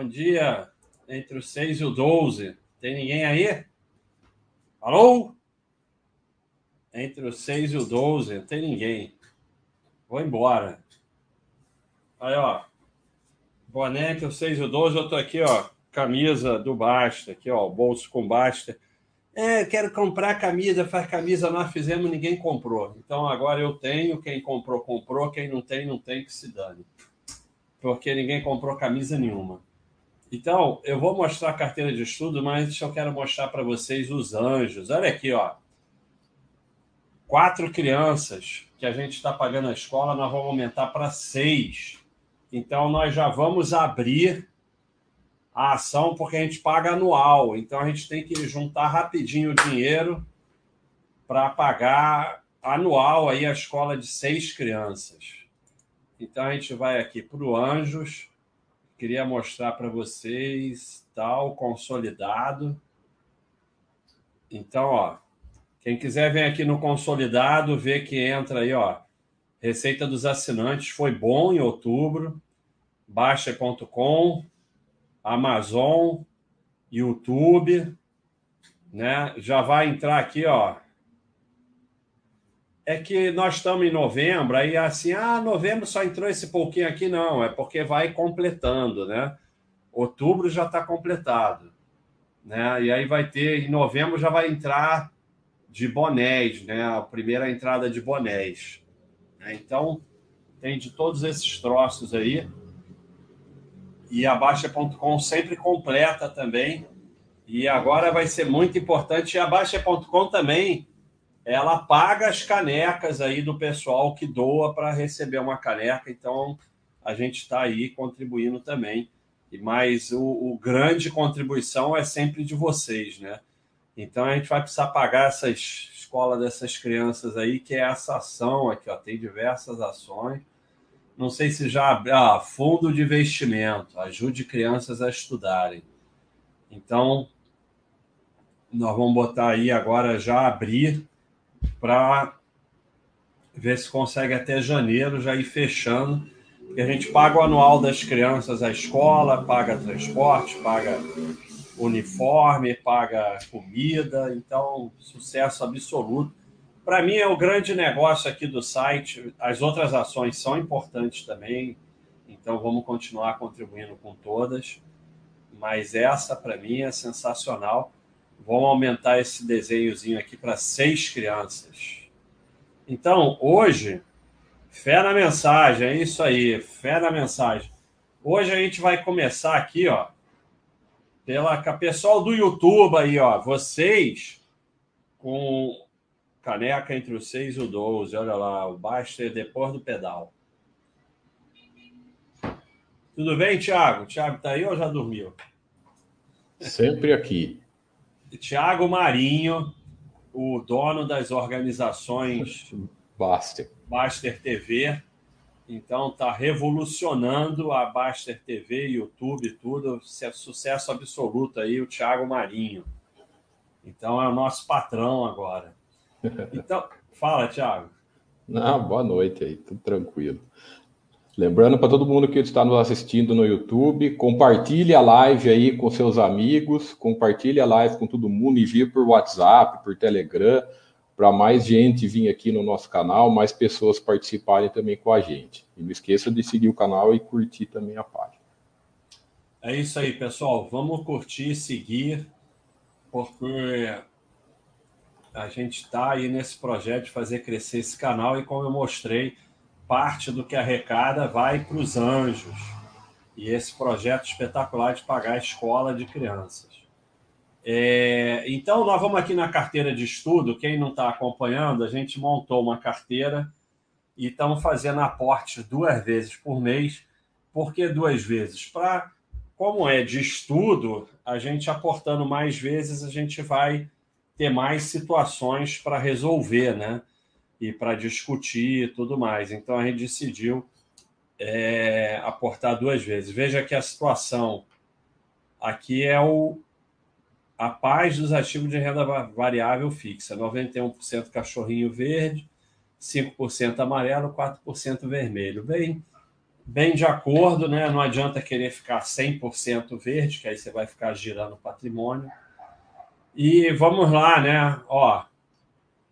Bom dia, entre o 6 e o 12. Tem ninguém aí? Alô? Entre o 6 e o 12, não tem ninguém. Vou embora. Aí, ó. Entre o 6 e o 12, eu tô aqui, ó. Camisa do Basta, aqui, ó. Bolso com Basta. É, quero comprar camisa, faz camisa, nós fizemos, ninguém comprou. Então agora eu tenho, quem comprou, comprou, quem não tem, não tem, que se dane. Porque ninguém comprou camisa nenhuma. Então, eu vou mostrar a carteira de estudo, mas eu quero mostrar para vocês os anjos. Olha aqui, ó. Quatro crianças que a gente está pagando a escola, nós vamos aumentar para seis. Então, nós já vamos abrir a ação porque a gente paga anual. Então a gente tem que juntar rapidinho o dinheiro para pagar anual aí a escola de seis crianças. Então a gente vai aqui para o Anjos. Queria mostrar para vocês tal consolidado. Então, ó, quem quiser vem aqui no consolidado, vê que entra aí, ó. Receita dos assinantes foi bom em outubro. Baixa.com Amazon, YouTube, né? Já vai entrar aqui, ó. É que nós estamos em novembro, aí assim, ah, novembro só entrou esse pouquinho aqui, não, é porque vai completando, né? Outubro já está completado, né? E aí vai ter, em novembro já vai entrar de bonés, né? A primeira entrada de bonés. Né? Então, tem de todos esses troços aí e a Baixa.com sempre completa também. E agora vai ser muito importante. E a Baixa.com também, ela paga as canecas aí do pessoal que doa para receber uma caneca. Então, a gente está aí contribuindo também. Mas o, o, grande contribuição é sempre de vocês, né? Então, a gente vai precisar pagar essa escola dessas crianças aí, que é essa ação aqui, ó. Tem diversas ações não sei se já. Ah, fundo de investimento, ajude crianças a estudarem. Então, nós vamos botar aí agora já abrir para ver se consegue até janeiro já ir fechando. Porque a gente paga o anual das crianças à escola, paga transporte, paga uniforme, paga comida, então sucesso absoluto. Para mim é o grande negócio aqui do site. As outras ações são importantes também, então vamos continuar contribuindo com todas. Mas essa para mim é sensacional. Vamos aumentar esse desenhozinho aqui para seis crianças. Então hoje, fé na mensagem, é isso aí, fé na mensagem. Hoje a gente vai começar aqui, ó, pela pessoal do YouTube aí, ó, vocês com Caneca entre o 6 e o 12. Olha lá, o Baster depois do pedal. Tudo bem, Thiago? Thiago está aí ou já dormiu? Sempre aqui. Tiago Marinho, o dono das organizações Baster. Baster TV. Então está revolucionando a Baster TV, YouTube, tudo. Sucesso absoluto aí, o Tiago Marinho. Então é o nosso patrão agora. Então, fala, Thiago. Não, boa noite aí, tudo tranquilo. Lembrando para todo mundo que está nos assistindo no YouTube, compartilhe a live aí com seus amigos, compartilhe a live com todo mundo, envie por WhatsApp, por Telegram, para mais gente vir aqui no nosso canal, mais pessoas participarem também com a gente. E não esqueça de seguir o canal e curtir também a página. É isso aí, pessoal. Vamos curtir, seguir, porque a gente está aí nesse projeto de fazer crescer esse canal e como eu mostrei, parte do que arrecada vai para os anjos. E esse projeto espetacular de pagar a escola de crianças. É, então, nós vamos aqui na carteira de estudo. Quem não está acompanhando, a gente montou uma carteira e estamos fazendo aportes duas vezes por mês. Por que duas vezes? Para, como é de estudo, a gente aportando mais vezes, a gente vai ter mais situações para resolver, né? E para discutir e tudo mais. Então a gente decidiu é, aportar duas vezes. Veja que a situação aqui é o a paz dos ativos de renda variável fixa: 91% cachorrinho verde, 5% amarelo, 4% vermelho. Bem, bem de acordo, né? Não adianta querer ficar 100% verde, que aí você vai ficar girando patrimônio. E vamos lá, né? Ó,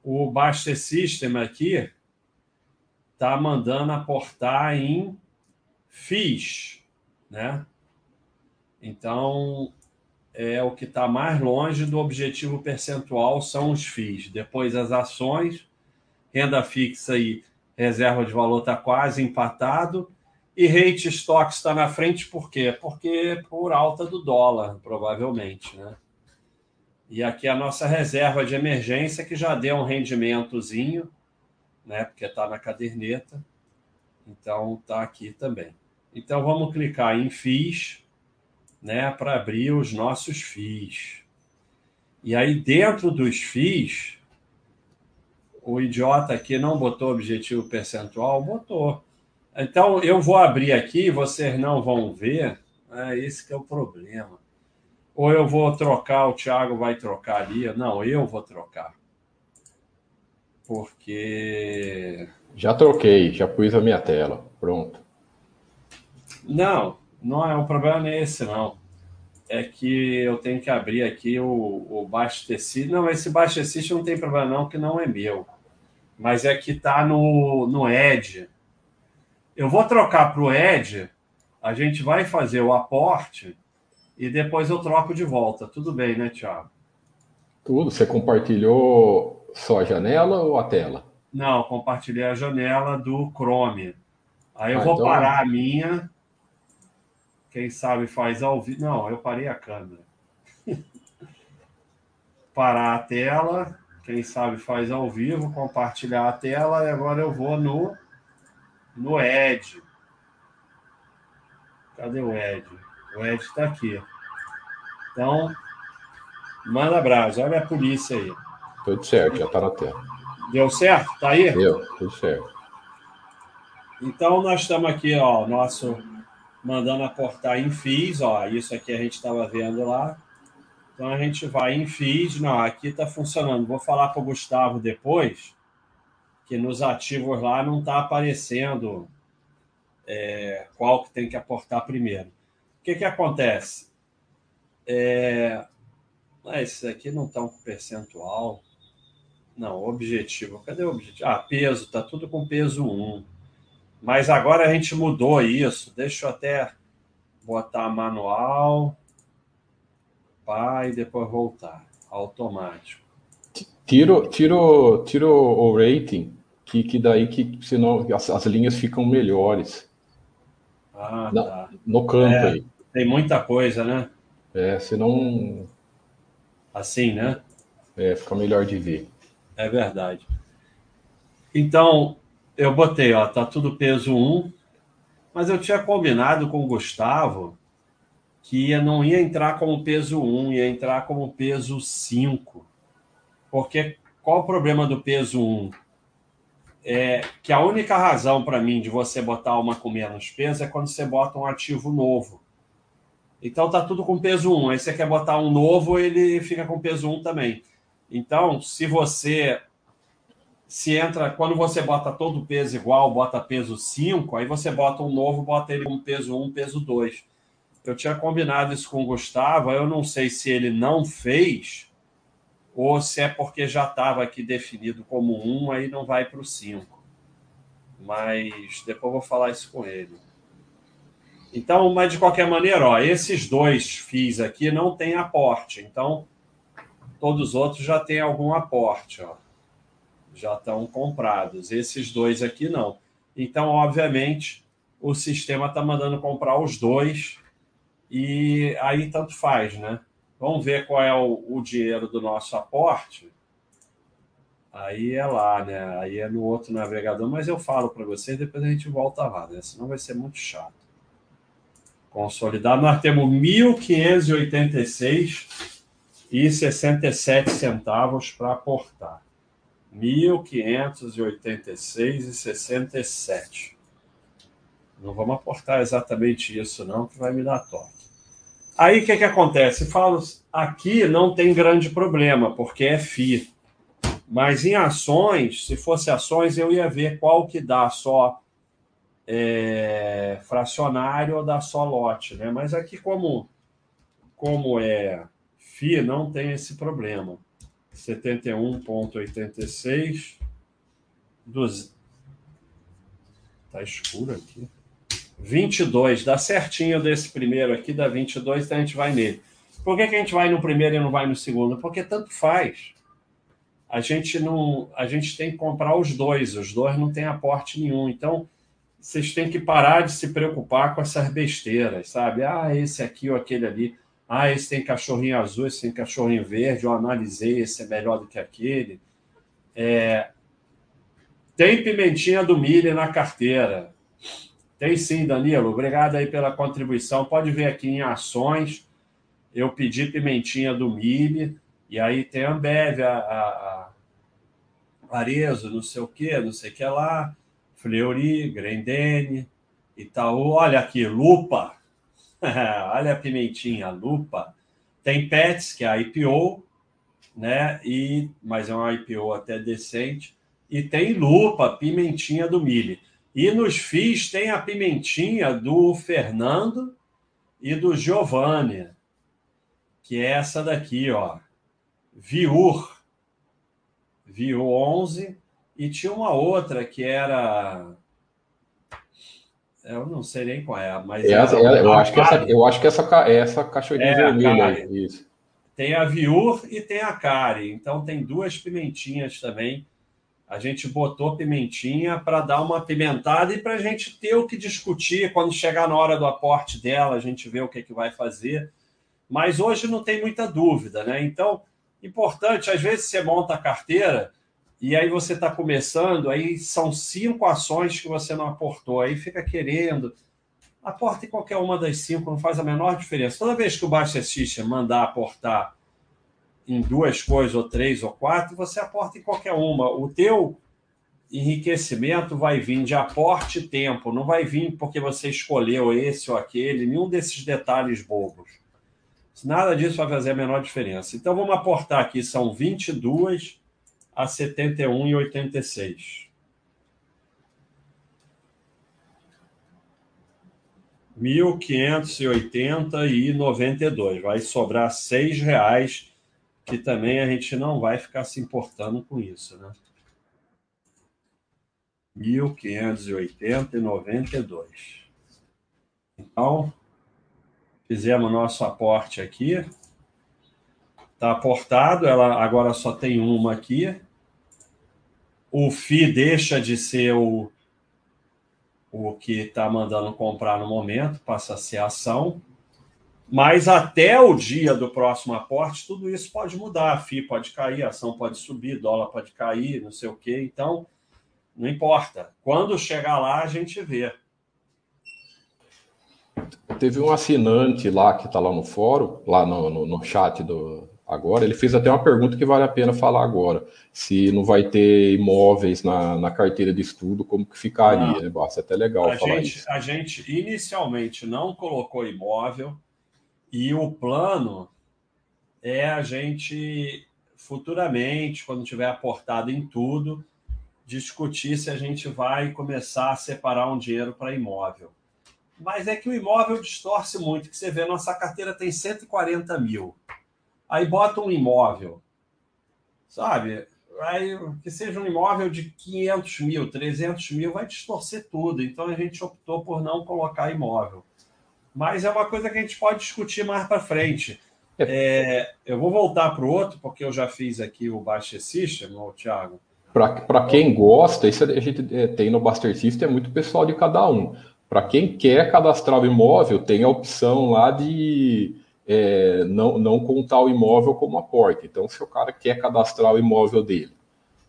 o Baster System aqui tá mandando aportar em FIIs, né? Então, é o que está mais longe do objetivo percentual são os FIIs. Depois as ações, renda fixa e reserva de valor está quase empatado e rate stocks está na frente por quê? Porque por alta do dólar, provavelmente, né? E aqui a nossa reserva de emergência, que já deu um rendimentozinho, né? Porque está na caderneta. Então, está aqui também. Então, vamos clicar em FIIs, né? Para abrir os nossos FIIs. E aí, dentro dos FIIs, o idiota aqui não botou objetivo percentual, botou. Então, eu vou abrir aqui, vocês não vão ver. É esse que é o problema. Ou eu vou trocar, o Thiago vai trocar ali. Não, eu vou trocar. Porque. Já troquei, já pus a minha tela. Pronto. Não, não é o problema é esse, não. É que eu tenho que abrir aqui o, o Bastecid. Não, esse Bastecid não tem problema, não, que não é meu. Mas é que está no, no Edge. Eu vou trocar para o Ed, a gente vai fazer o aporte e depois eu troco de volta. Tudo bem, né, Tiago? Tudo. Você compartilhou só a janela ou a tela? Não, compartilhei a janela do Chrome. Aí eu ah, vou então... parar a minha. Quem sabe faz ao vivo. Não, eu parei a câmera. parar a tela. Quem sabe faz ao vivo, compartilhar a tela e agora eu vou no no Ed. Cadê o Ed? O Ed está aqui. Então, manda abraço. Olha a polícia aí. Tudo certo, já está na tela. Deu certo? Tá aí? Deu, tudo certo. Então, nós estamos aqui, ó, nosso mandando aportar em FIIs, ó, isso aqui a gente estava vendo lá. Então, a gente vai em FIIs, não, aqui está funcionando. Vou falar para o Gustavo depois, que nos ativos lá não está aparecendo é, qual que tem que aportar primeiro. O que, que acontece? É, ah, esses aqui não estão com percentual. Não, objetivo. Cadê o objetivo? Ah, peso, está tudo com peso 1. Mas agora a gente mudou isso. Deixa eu até botar manual. Pá, e depois voltar. Automático. Tiro, tiro, tiro o rating que, que daí que senão as, as linhas ficam melhores. Ah, Na, tá. No campo é, aí. Tem muita coisa, né? É, senão. Assim, né? É, fica melhor de ver. É verdade. Então, eu botei, ó, tá tudo peso 1, mas eu tinha combinado com o Gustavo que ia, não ia entrar como peso 1, ia entrar como peso 5. Porque qual o problema do peso 1? é, que a única razão para mim de você botar uma com menos peso é quando você bota um ativo novo. Então tá tudo com peso 1. Aí você quer botar um novo, ele fica com peso 1 também. Então, se você se entra, quando você bota todo o peso igual, bota peso 5, aí você bota um novo, bota ele com peso 1, peso 2. Eu tinha combinado isso com o Gustavo, eu não sei se ele não fez, ou se é porque já estava aqui definido como um, aí não vai para o cinco. Mas depois vou falar isso com ele. Então, mas de qualquer maneira, ó, esses dois FIIs aqui não têm aporte. Então, todos os outros já têm algum aporte, ó. Já estão comprados. Esses dois aqui não. Então, obviamente, o sistema está mandando comprar os dois e aí tanto faz, né? Vamos ver qual é o, o dinheiro do nosso aporte. Aí é lá, né? Aí é no outro navegador, mas eu falo para vocês, depois a gente volta lá, né? Senão vai ser muito chato. Consolidado, nós temos 1.586 e 67 centavos para aportar. 1.586 e 67. Não vamos aportar exatamente isso, não, que vai me dar toque. Aí o que, que acontece? Falo, aqui não tem grande problema, porque é FI. Mas em ações, se fosse ações, eu ia ver qual que dá só é, fracionário ou só lote, né? Mas aqui, como, como é FI, não tem esse problema. 71,86 dos. Tá escuro aqui. 22, dá certinho desse primeiro aqui, dá 22, então a gente vai nele. Por que, que a gente vai no primeiro e não vai no segundo? Porque tanto faz. A gente não, a gente tem que comprar os dois, os dois não tem aporte nenhum. Então, vocês têm que parar de se preocupar com essas besteiras, sabe? Ah, esse aqui ou aquele ali. Ah, esse tem cachorrinho azul, esse tem cachorrinho verde. Eu analisei, esse é melhor do que aquele. É... Tem pimentinha do milho na carteira. Tem sim, Danilo. Obrigado aí pela contribuição. Pode ver aqui em ações. Eu pedi pimentinha do milho. E aí tem a Ambev, a, a, a Arezo, não sei o que, não sei o que lá. Fleury, Grendene, Itaú. Olha aqui, Lupa. Olha a pimentinha, Lupa. Tem Pets, que é a IPO, né? E, mas é uma IPO até decente. E tem Lupa, pimentinha do milho. E nos FIIs tem a pimentinha do Fernando e do Giovanni, que é essa daqui, ó. Viur. Viur 11. E tinha uma outra que era. Eu não sei nem qual é, mas. Essa, é, eu, acho que essa, eu acho que essa, essa cachorrinha é, vermelha aí. Isso. Tem a Viur e tem a Cari. Então tem duas pimentinhas também a gente botou pimentinha para dar uma pimentada e para a gente ter o que discutir quando chegar na hora do aporte dela, a gente vê o que, que vai fazer. Mas hoje não tem muita dúvida, né? Então, importante, às vezes você monta a carteira e aí você está começando, aí são cinco ações que você não aportou, aí fica querendo. Aporta em qualquer uma das cinco, não faz a menor diferença. Toda vez que o Baixa System mandar aportar em duas coisas, ou três, ou quatro, você aporta em qualquer uma. O teu enriquecimento vai vir de aporte e tempo, não vai vir porque você escolheu esse ou aquele, nenhum desses detalhes bobos. Nada disso vai fazer a menor diferença. Então vamos aportar aqui, são 22 a 71,86. Mil quinhentos e oitenta e noventa e dois. Vai sobrar seis reais que também a gente não vai ficar se importando com isso, né? 1580 e 92. Então, fizemos nosso aporte aqui. Está aportado, ela agora só tem uma aqui. O FI deixa de ser o, o que está mandando comprar no momento, passa a ser ação. Mas até o dia do próximo aporte, tudo isso pode mudar. A FI pode cair, a ação pode subir, dólar pode cair, não sei o quê. Então, não importa. Quando chegar lá, a gente vê. Teve um assinante lá que está lá no fórum, lá no, no, no, chat do agora. Ele fez até uma pergunta que vale a pena falar agora. Se não vai ter imóveis na, na carteira de estudo, como que ficaria? Né? Basta até legal a falar gente, isso. A gente inicialmente não colocou imóvel e o plano é a gente futuramente, quando tiver aportado em tudo, discutir se a gente vai começar a separar um dinheiro para imóvel. Mas é que o imóvel distorce muito, que você vê, nossa carteira tem 140 mil. Aí bota um imóvel, sabe? Aí, que seja um imóvel de 500 mil, 300 mil, vai distorcer tudo. Então a gente optou por não colocar imóvel mas é uma coisa que a gente pode discutir mais para frente. É. é, eu vou voltar para o outro, porque eu já fiz aqui o Baster System, o Thiago. Para quem gosta, isso a gente é, tem no Baster System, é muito pessoal de cada um. Para quem quer cadastrar o imóvel, tem a opção lá de é, não, não contar o imóvel como aporte. Então, se o cara quer cadastrar o imóvel dele,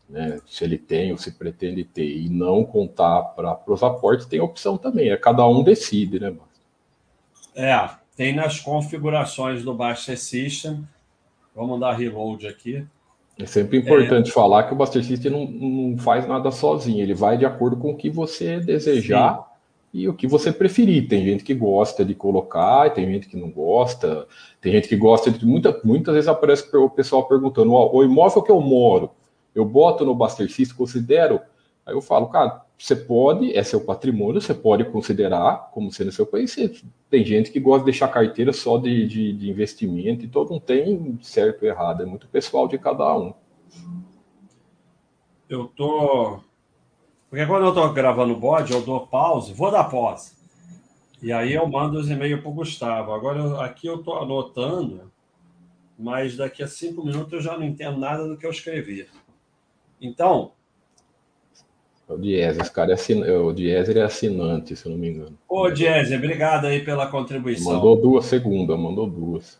né, se ele tem ou se pretende ter, e não contar para os aportes, tem opção também. É cada um decide, né, mano? É, tem nas configurações do Baster System. Vamos dar reload aqui. É sempre importante é. falar que o Baster System não, não faz nada sozinho, ele vai de acordo com o que você desejar Sim. E o que você preferir. Tem gente que gosta de colocar, tem gente que não gosta, tem gente que gosta de. Muita, muitas vezes aparece o pessoal perguntando: o imóvel que eu moro, eu boto no Baster System, considero Aí eu falo, cara, você pode, é seu patrimônio, você pode considerar como sendo seu país. Tem gente que gosta de deixar carteira só de, de, de investimento, então não tem certo ou errado, é muito pessoal de cada um. Eu tô. Porque quando eu tô gravando o bode, eu dou pause, vou dar pause. E aí eu mando os e-mails para o Gustavo. Agora eu, aqui eu tô anotando, mas daqui a cinco minutos eu já não entendo nada do que eu escrevi. Então, o Diese, esse cara é assin... o Diese é assinante, se eu não me engano. Ô, Diese, obrigado aí pela contribuição. Mandou duas segundas, mandou duas.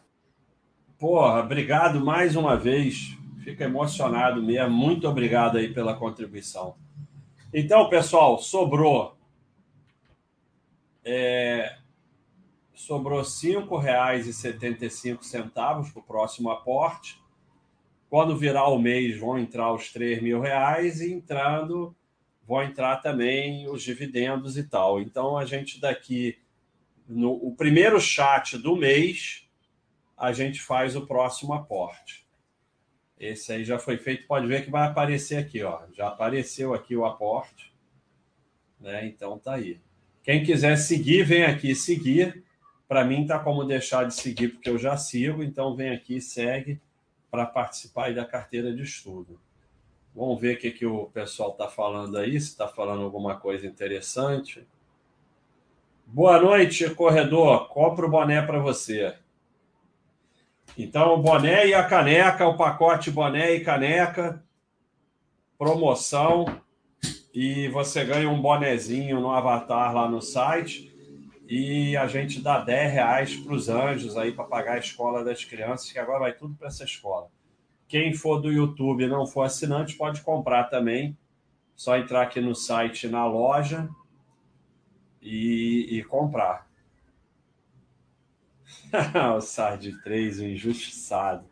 Porra, obrigado mais uma vez. Fico emocionado mesmo. Muito obrigado aí pela contribuição. Então, pessoal, sobrou. É, sobrou R$ 5,75 para o próximo aporte. Quando virar o mês, vão entrar os R$ reais e entrando vão entrar também os dividendos e tal. Então, a gente daqui, no o primeiro chat do mês, a gente faz o próximo aporte. Esse aí já foi feito, pode ver que vai aparecer aqui, ó. Já apareceu aqui o aporte, né? Então tá aí. Quem quiser seguir, vem aqui seguir. Para mim tá como deixar de seguir porque eu já sigo, então vem aqui e segue para participar da carteira de estudo. Vamos ver o que, que o pessoal está falando aí, se está falando alguma coisa interessante. Boa noite, corredor. Compro o boné para você. Então, o boné e a caneca, o pacote boné e caneca, promoção, e você ganha um bonezinho no avatar lá no site. E a gente dá 10 reais para os anjos aí para pagar a escola das crianças, que agora vai tudo para essa escola. Quem for do YouTube e não for assinante, pode comprar também. Só entrar aqui no site, na loja e, e comprar. o Sard 3, o injustiçado.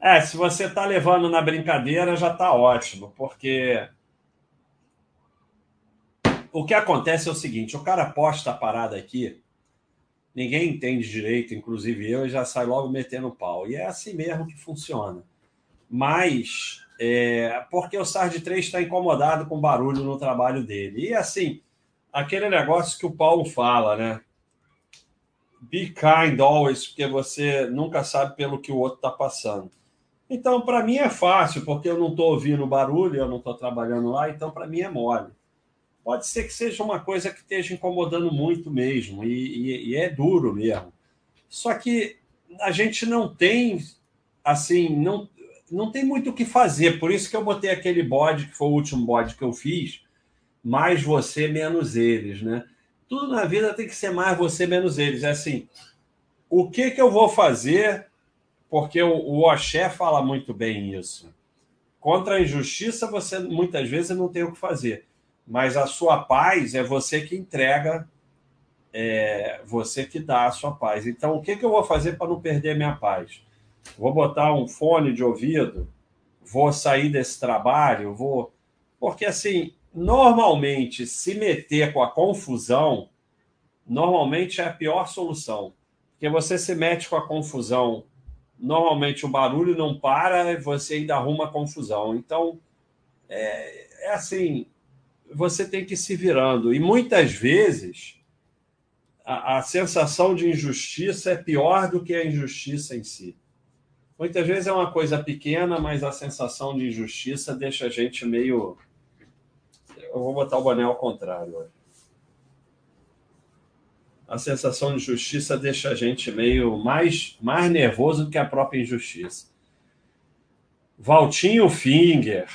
É, se você tá levando na brincadeira, já tá ótimo, porque o que acontece é o seguinte: o cara posta a parada aqui, ninguém entende direito, inclusive eu, e já sai logo metendo pau. E é assim mesmo que funciona mas é, porque o Sard 3 está incomodado com barulho no trabalho dele. E assim, aquele negócio que o Paulo fala, né? Be kind always, porque você nunca sabe pelo que o outro está passando. Então, para mim é fácil, porque eu não estou ouvindo barulho, eu não estou trabalhando lá, então para mim é mole. Pode ser que seja uma coisa que esteja incomodando muito mesmo, e, e, e é duro mesmo. Só que a gente não tem, assim, não, não tem muito o que fazer. Por isso que eu botei aquele bode, que foi o último bode que eu fiz, mais você, menos eles, né? Tudo na vida tem que ser mais você, menos eles. É assim, o que, que eu vou fazer? Porque o, o Oxé fala muito bem isso. Contra a injustiça, você muitas vezes não tem o que fazer. Mas a sua paz é você que entrega, é você que dá a sua paz. Então, o que, que eu vou fazer para não perder minha paz? vou botar um fone de ouvido, vou sair desse trabalho, vou. Porque, assim, normalmente, se meter com a confusão, normalmente é a pior solução. Porque você se mete com a confusão, normalmente o barulho não para e você ainda arruma confusão. Então, é, é assim, você tem que ir se virando. E muitas vezes a, a sensação de injustiça é pior do que a injustiça em si. Muitas vezes é uma coisa pequena, mas a sensação de injustiça deixa a gente meio. Eu vou botar o boné ao contrário. A sensação de injustiça deixa a gente meio mais, mais nervoso do que a própria injustiça. Valtinho Finger.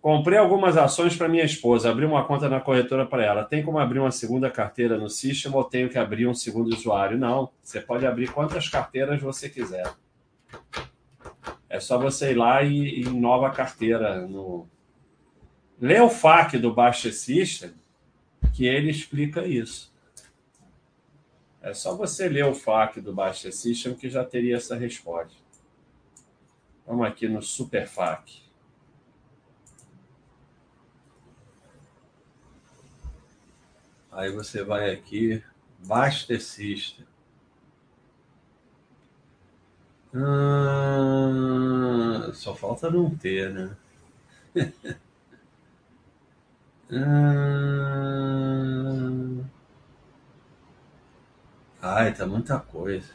Comprei algumas ações para minha esposa. Abri uma conta na corretora para ela. Tem como abrir uma segunda carteira no sistema ou tenho que abrir um segundo usuário? Não. Você pode abrir quantas carteiras você quiser. É só você ir lá e, e nova carteira no. Lê o FAQ do Baixa System, que ele explica isso. É só você ler o FAQ do Baixa System que já teria essa resposta. Vamos aqui no Super FAQ. Aí você vai aqui, Basta System. Ah, só falta não ter, né? Ai, tá muita coisa.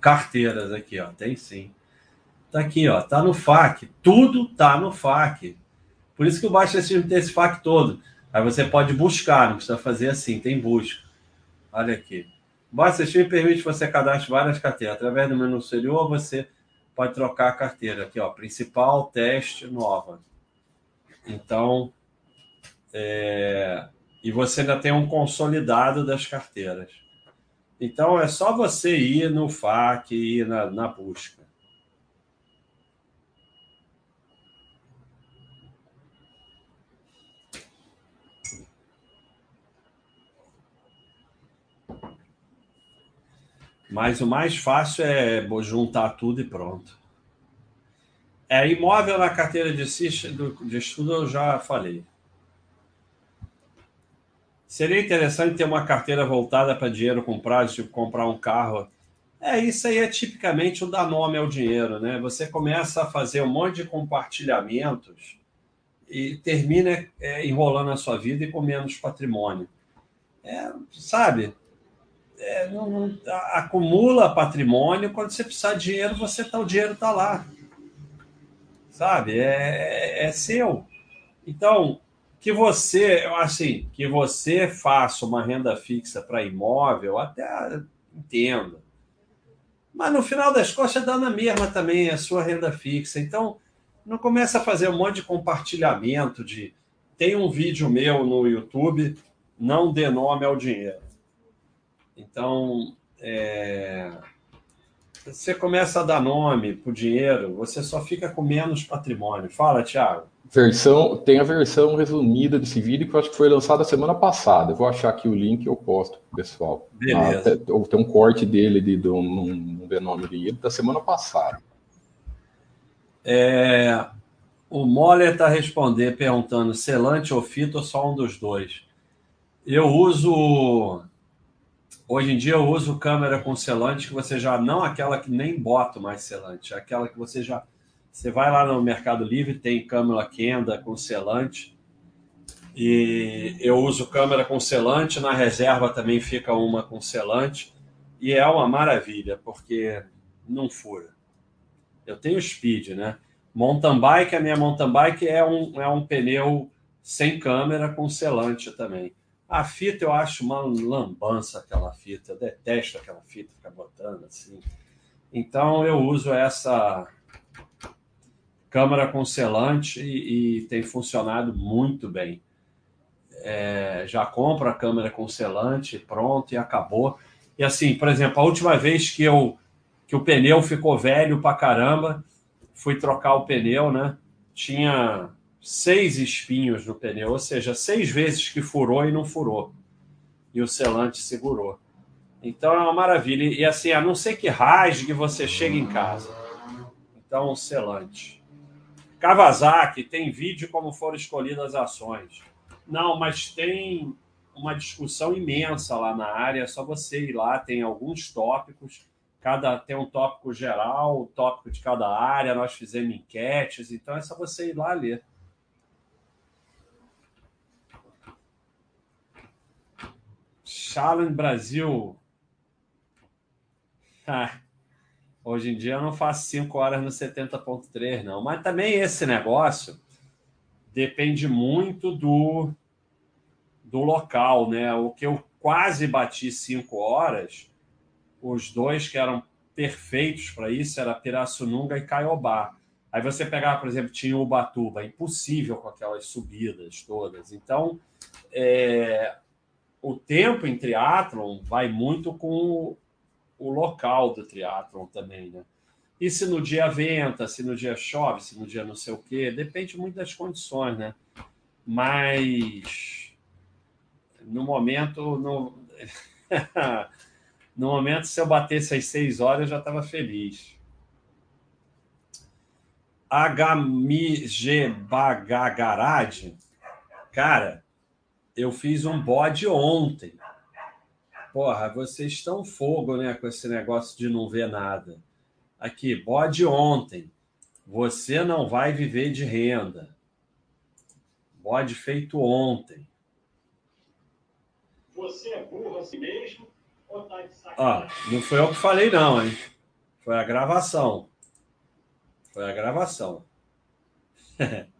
Carteiras aqui, ó. Tem sim. Tá aqui, ó. Tá no FAQ. Tudo tá no FAQ. Por isso que o System tem esse FAQ todo. Aí você pode buscar, não precisa fazer assim, tem busca. Olha aqui. O System permite que você cadastre várias carteiras. Através do menu superior, você pode trocar a carteira. Aqui, ó. Principal, teste, nova. Então, é... e você ainda tem um consolidado das carteiras. Então, é só você ir no FAQ e ir na, na busca. Mas o mais fácil é juntar tudo e pronto. É imóvel na carteira de, de estudo, eu já falei. Seria interessante ter uma carteira voltada para dinheiro com prazo, tipo comprar um carro. É, isso aí é tipicamente o dar nome ao dinheiro, né? Você começa a fazer um monte de compartilhamentos e termina é, enrolando a sua vida e com menos patrimônio. É, sabe? é, não, não, acumula patrimônio, quando você precisar de dinheiro, você tá, o dinheiro está lá. Sabe? É, é, é seu. Então, que você, assim, que você faça uma renda fixa para imóvel, até entendo. Mas no final das contas dá na mesma também a sua renda fixa. Então, não começa a fazer um monte de compartilhamento de tem um vídeo meu no YouTube, não dê nome ao dinheiro. Então, é... você começa a dar nome para o dinheiro, você só fica com menos patrimônio. Fala, Thiago. Versão, tem a versão resumida desse vídeo que eu acho que foi lançada semana passada. Eu vou achar aqui o link e eu posto pro pessoal. Beleza. Ah, tem um corte dele de, de um, não vê nome dele da semana passada. É, o Moller está respondendo, perguntando: selante ou fito ou só um dos dois? Eu uso Hoje em dia eu uso câmera com selante que você já não aquela que nem bota mais selante, aquela que você já você vai lá no Mercado Livre tem câmera Kenda com selante e eu uso câmera com selante na reserva também fica uma com selante e é uma maravilha porque não fura. Eu tenho speed, né? Mountain bike, a minha mountain bike é um, é um pneu sem câmera com selante também. A fita eu acho uma lambança aquela fita, eu detesto aquela fita ficar botando assim. Então eu uso essa câmera com selante e, e tem funcionado muito bem. É, já compro a câmera com selante, pronto e acabou. E assim, por exemplo, a última vez que eu que o pneu ficou velho pra caramba, fui trocar o pneu, né? Tinha seis espinhos no pneu, ou seja, seis vezes que furou e não furou. E o selante segurou. Então é uma maravilha. E assim, a não ser que rasgue, você chega em casa. Então, selante. Kawasaki tem vídeo como foram escolhidas as ações. Não, mas tem uma discussão imensa lá na área. É só você ir lá, tem alguns tópicos. Cada tem um tópico geral, o tópico de cada área. Nós fizemos enquetes, então é só você ir lá ler. Challenge Brasil. Hoje em dia eu não faço 5 horas no 70.3, não. Mas também esse negócio depende muito do, do local, né? O que eu quase bati 5 horas, os dois que eram perfeitos para isso era Pirassununga e Caiobá. Aí você pegava, por exemplo, tinha Ubatuba, impossível com aquelas subidas todas. Então, é, o tempo em triatlon vai muito com o, local do triatlon também, né? E se no dia venta, se no dia chove, se no dia não sei o quê, depende muito das condições, né? Mas no momento, no, no momento, se eu batesse às seis horas, eu já estava feliz. HMG Bagagarade, cara, eu fiz um bode ontem. Porra, vocês estão fogo, né, com esse negócio de não ver nada. Aqui, bode ontem. Você não vai viver de renda. Bode feito ontem. Você é burro assim mesmo ou tá de sacanagem? Ah, não foi eu que falei, não, hein? Foi a gravação. Foi a gravação.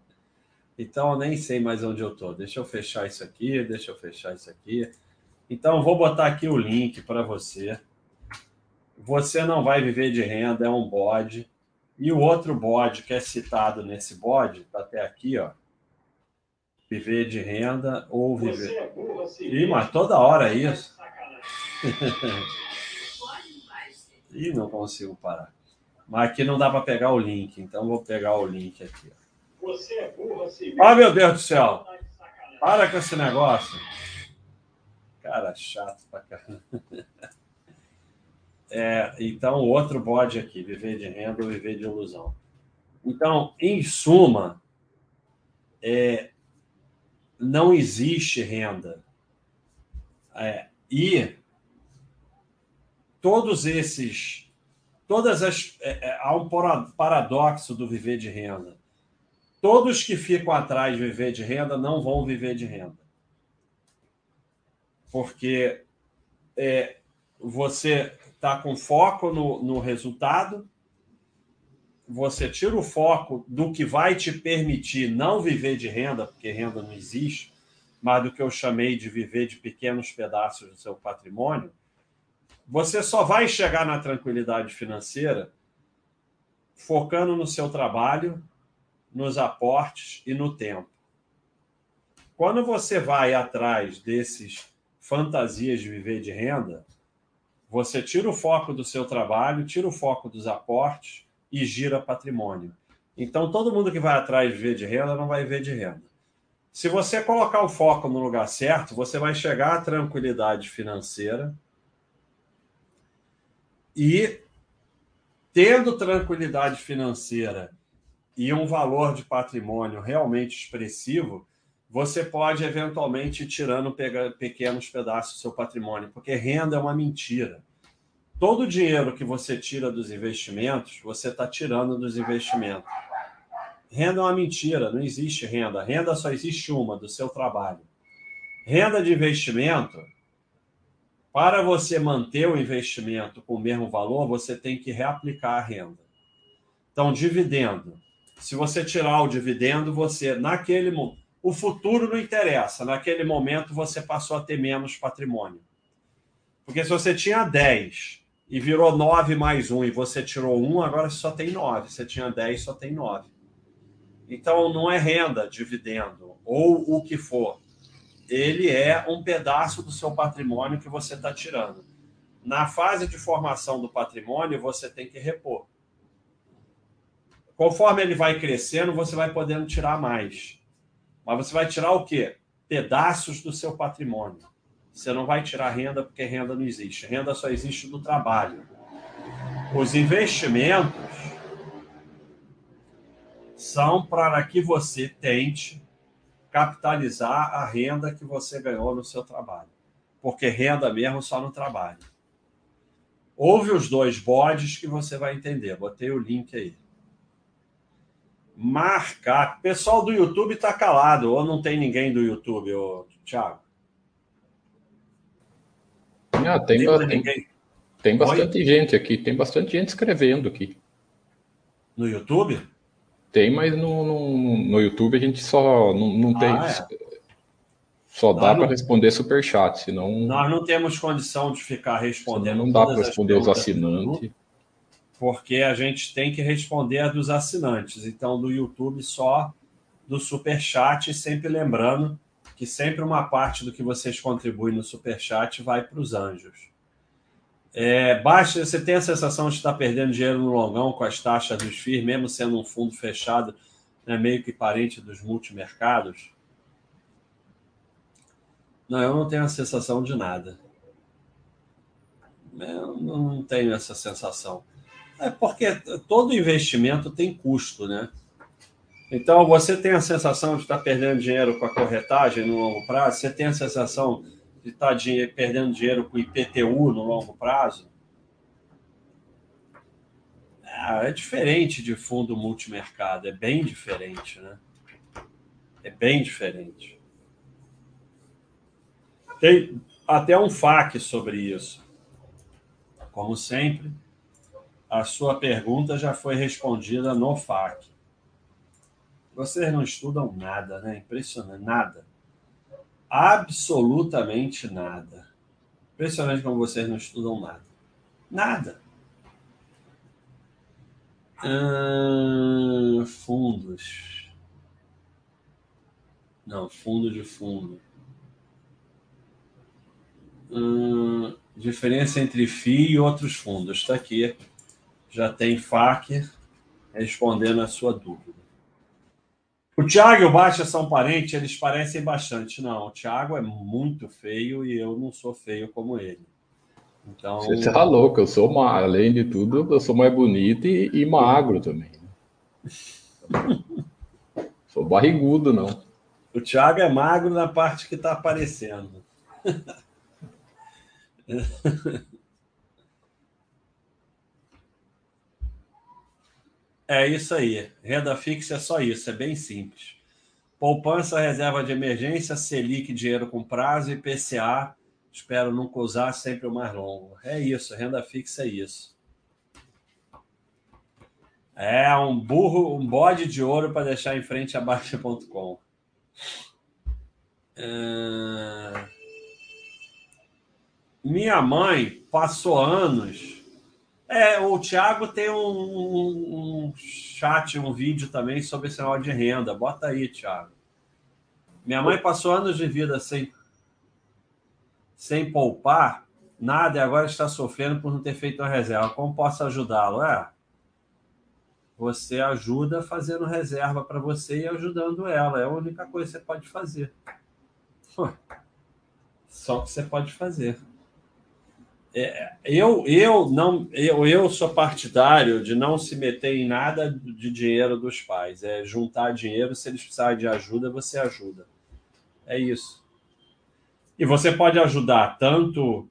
então, eu nem sei mais onde eu tô. Deixa eu fechar isso aqui, deixa eu fechar isso aqui. Então, vou botar aqui o link para você. Você não vai viver de renda, é um bode. E o outro bode que é citado nesse bode, está até aqui, ó. Viver de renda ou viver. Você é burro, assim, Ih, mas toda hora é isso. Ih, não consigo parar. Mas aqui não dá para pegar o link, então vou pegar o link aqui. Você é burro assim. Ah, meu Deus do céu! Para com esse negócio. Cara, chato pra caramba. É, então, outro bode aqui, viver de renda ou viver de ilusão. Então, em suma, é, não existe renda. É, e todos esses, todas as, é, é, há um paradoxo do viver de renda. Todos que ficam atrás de viver de renda não vão viver de renda. Porque é, você está com foco no, no resultado, você tira o foco do que vai te permitir não viver de renda, porque renda não existe, mas do que eu chamei de viver de pequenos pedaços do seu patrimônio, você só vai chegar na tranquilidade financeira focando no seu trabalho, nos aportes e no tempo. Quando você vai atrás desses fantasias de viver de renda, você tira o foco do seu trabalho, tira o foco dos aportes e gira patrimônio. Então, todo mundo que vai atrás de ver de renda não vai ver de renda. Se você colocar o foco no lugar certo, você vai chegar à tranquilidade financeira e, tendo tranquilidade financeira e um valor de patrimônio realmente expressivo, você pode eventualmente ir tirando pequenos pedaços do seu patrimônio, porque renda é uma mentira. Todo o dinheiro que você tira dos investimentos, você está tirando dos investimentos. Renda é uma mentira, não existe renda. Renda só existe uma, do seu trabalho. Renda de investimento, para você manter o investimento com o mesmo valor, você tem que reaplicar a renda. Então, dividendo. Se você tirar o dividendo, você, naquele momento o futuro não interessa. Naquele momento você passou a ter menos patrimônio. Porque se você tinha 10 e virou 9 mais 1 e você tirou 1, agora só tem 9. Você tinha 10, só tem 9. Então não é renda, dividendo ou o que for. Ele é um pedaço do seu patrimônio que você está tirando. Na fase de formação do patrimônio, você tem que repor. Conforme ele vai crescendo, você vai podendo tirar mais. Mas você vai tirar o quê? Pedaços do seu patrimônio. Você não vai tirar renda porque renda não existe. Renda só existe do trabalho. Os investimentos são para que você tente capitalizar a renda que você ganhou no seu trabalho. Porque renda mesmo só no trabalho. Ouve os dois bodes que você vai entender. Botei o link aí marcar. Pessoal do YouTube está calado, ou não tem ninguém do YouTube, ô, Thiago? Ah, tem, tem, tem, bastante Oi? gente aqui, tem bastante gente escrevendo aqui. No YouTube? Tem, mas no, no, no YouTube a gente só não, não tem. Ah, é. Só dá para responder super chat, senão. Nós não temos condição de ficar respondendo. Não dá para responder os assinantes porque a gente tem que responder a dos assinantes. Então, do YouTube só do Super Chat, sempre lembrando que sempre uma parte do que vocês contribuem no Super Chat vai para os anjos. É, você tem a sensação de estar perdendo dinheiro no longão com as taxas dos FIIs, mesmo sendo um fundo fechado, né, meio que parente dos multimercados? Não, eu não tenho a sensação de nada. Eu não tenho essa sensação. É porque todo investimento tem custo, né? Então, você tem a sensação de estar perdendo dinheiro com a corretagem no longo prazo? Você tem a sensação de estar perdendo dinheiro com o IPTU no longo prazo? É, é diferente de fundo multimercado, é bem diferente, né? É bem diferente. Tem, até um FAQ sobre isso. Como sempre, a sua pergunta já foi respondida no FAQ. Vocês não estudam nada, né? Impressionante, nada. Absolutamente nada. Impressionante como vocês não estudam nada. Nada. Hum, fundos. Não, fundo de fundo. Hum, diferença entre FII e outros fundos. Está aqui. Já tem FAQ respondendo a sua dúvida. O Thiago e o Baixa são parentes, eles parecem bastante. Não, o Thiago é muito feio e eu não sou feio como ele. Então... Você tá louco, eu sou, além de tudo, eu sou mais bonito e, e magro também. Né? sou barrigudo, não. O Thiago é magro na parte que está aparecendo. É isso aí. Renda fixa é só isso, é bem simples. Poupança, reserva de emergência, Selic, dinheiro com prazo e PCA, espero nunca usar, sempre o mais longo. É isso, renda fixa é isso. É um burro, um bode de ouro para deixar em frente a Baixa.com. É... Minha mãe passou anos é, o Thiago tem um, um, chat, um vídeo também sobre negócio de renda. Bota aí, Thiago. Minha mãe passou anos de vida sem, sem poupar nada e agora está sofrendo por não ter feito uma reserva. Como posso ajudá-lo? É, você ajuda fazendo reserva para você e ajudando ela. É a única coisa que você pode fazer. Só que você pode fazer. É, eu, eu não eu, eu sou partidário de não se meter em nada de dinheiro dos pais. É juntar dinheiro, se eles precisarem de ajuda, você ajuda. É isso. E você pode ajudar tanto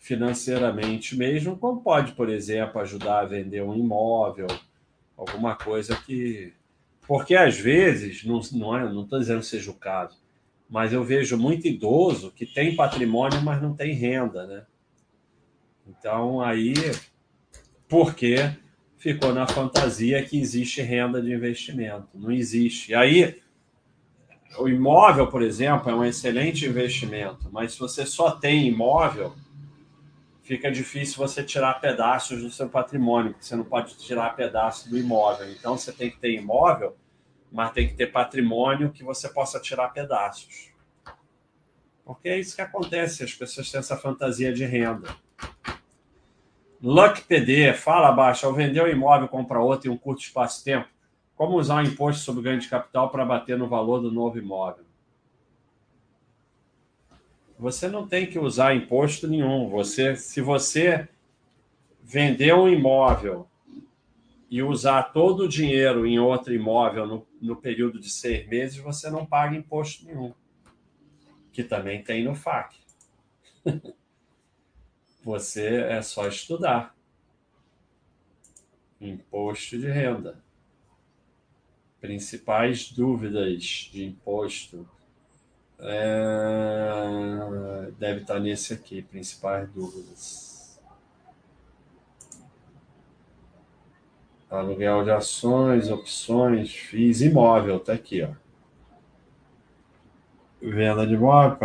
financeiramente mesmo, como pode, por exemplo, ajudar a vender um imóvel, alguma coisa que. Porque às vezes, não estou não é, não dizendo que seja o caso, mas eu vejo muito idoso que tem patrimônio, mas não tem renda, né? Então, aí, porque ficou na fantasia que existe renda de investimento. Não existe. E aí, o imóvel, por exemplo, é um excelente investimento, mas se você só tem imóvel, fica difícil você tirar pedaços do seu patrimônio, porque você não pode tirar pedaços do imóvel. Então, você tem que ter imóvel, mas tem que ter patrimônio que você possa tirar pedaços. Porque é isso que acontece, as pessoas têm essa fantasia de renda. Luck PD, fala abaixo, ao vender um imóvel, comprar outro em um curto espaço de tempo, como usar o imposto sobre ganho de capital para bater no valor do novo imóvel? Você não tem que usar imposto nenhum. Você, se você vender um imóvel e usar todo o dinheiro em outro imóvel no, no período de seis meses, você não paga imposto nenhum. Que também tem no FAC. Você é só estudar. Imposto de renda. Principais dúvidas de imposto. É... Deve estar nesse aqui, principais dúvidas. Aluguel de ações, opções, FIIs, imóvel, tá aqui, ó. Venda de imóvel,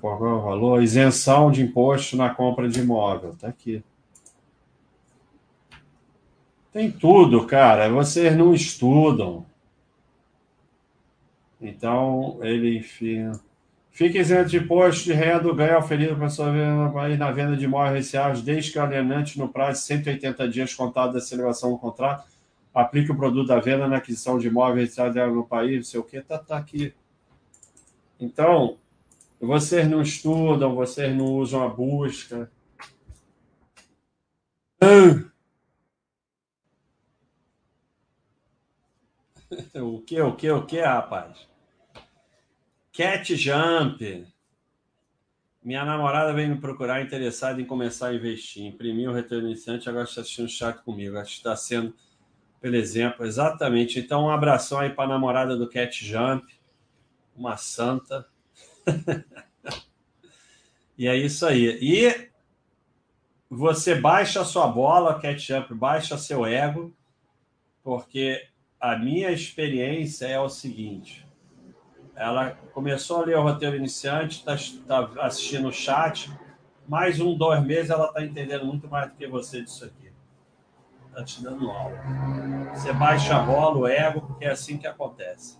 qual é o valor? Isenção de imposto na compra de imóvel. Está aqui. Tem tudo, cara. Vocês não estudam. Então, ele enfim. Fica isento de imposto de renda, ganho oferido para venda na venda de imóveis receados, desde que alienante, no prazo de 180 dias contado da celebração do contrato, aplique o produto da venda na aquisição de imóveis receados no país, não sei o que, tá, tá aqui. Então, vocês não estudam, vocês não usam a busca. O que, o que, o que, rapaz? Cat Jump. Minha namorada veio me procurar interessada em começar a investir. Imprimiu o retorno iniciante, agora está assistindo chat comigo. Acho que está sendo, pelo exemplo, exatamente. Então, um abração aí para a namorada do Cat Jump uma santa. E é isso aí. E você baixa a sua bola, ketchup, baixa seu ego, porque a minha experiência é o seguinte: ela começou a ler o roteiro iniciante, está tá assistindo o chat, mais um, dois meses, ela está entendendo muito mais do que você disso aqui. Está te dando aula. Você baixa a bola, o ego, porque é assim que acontece.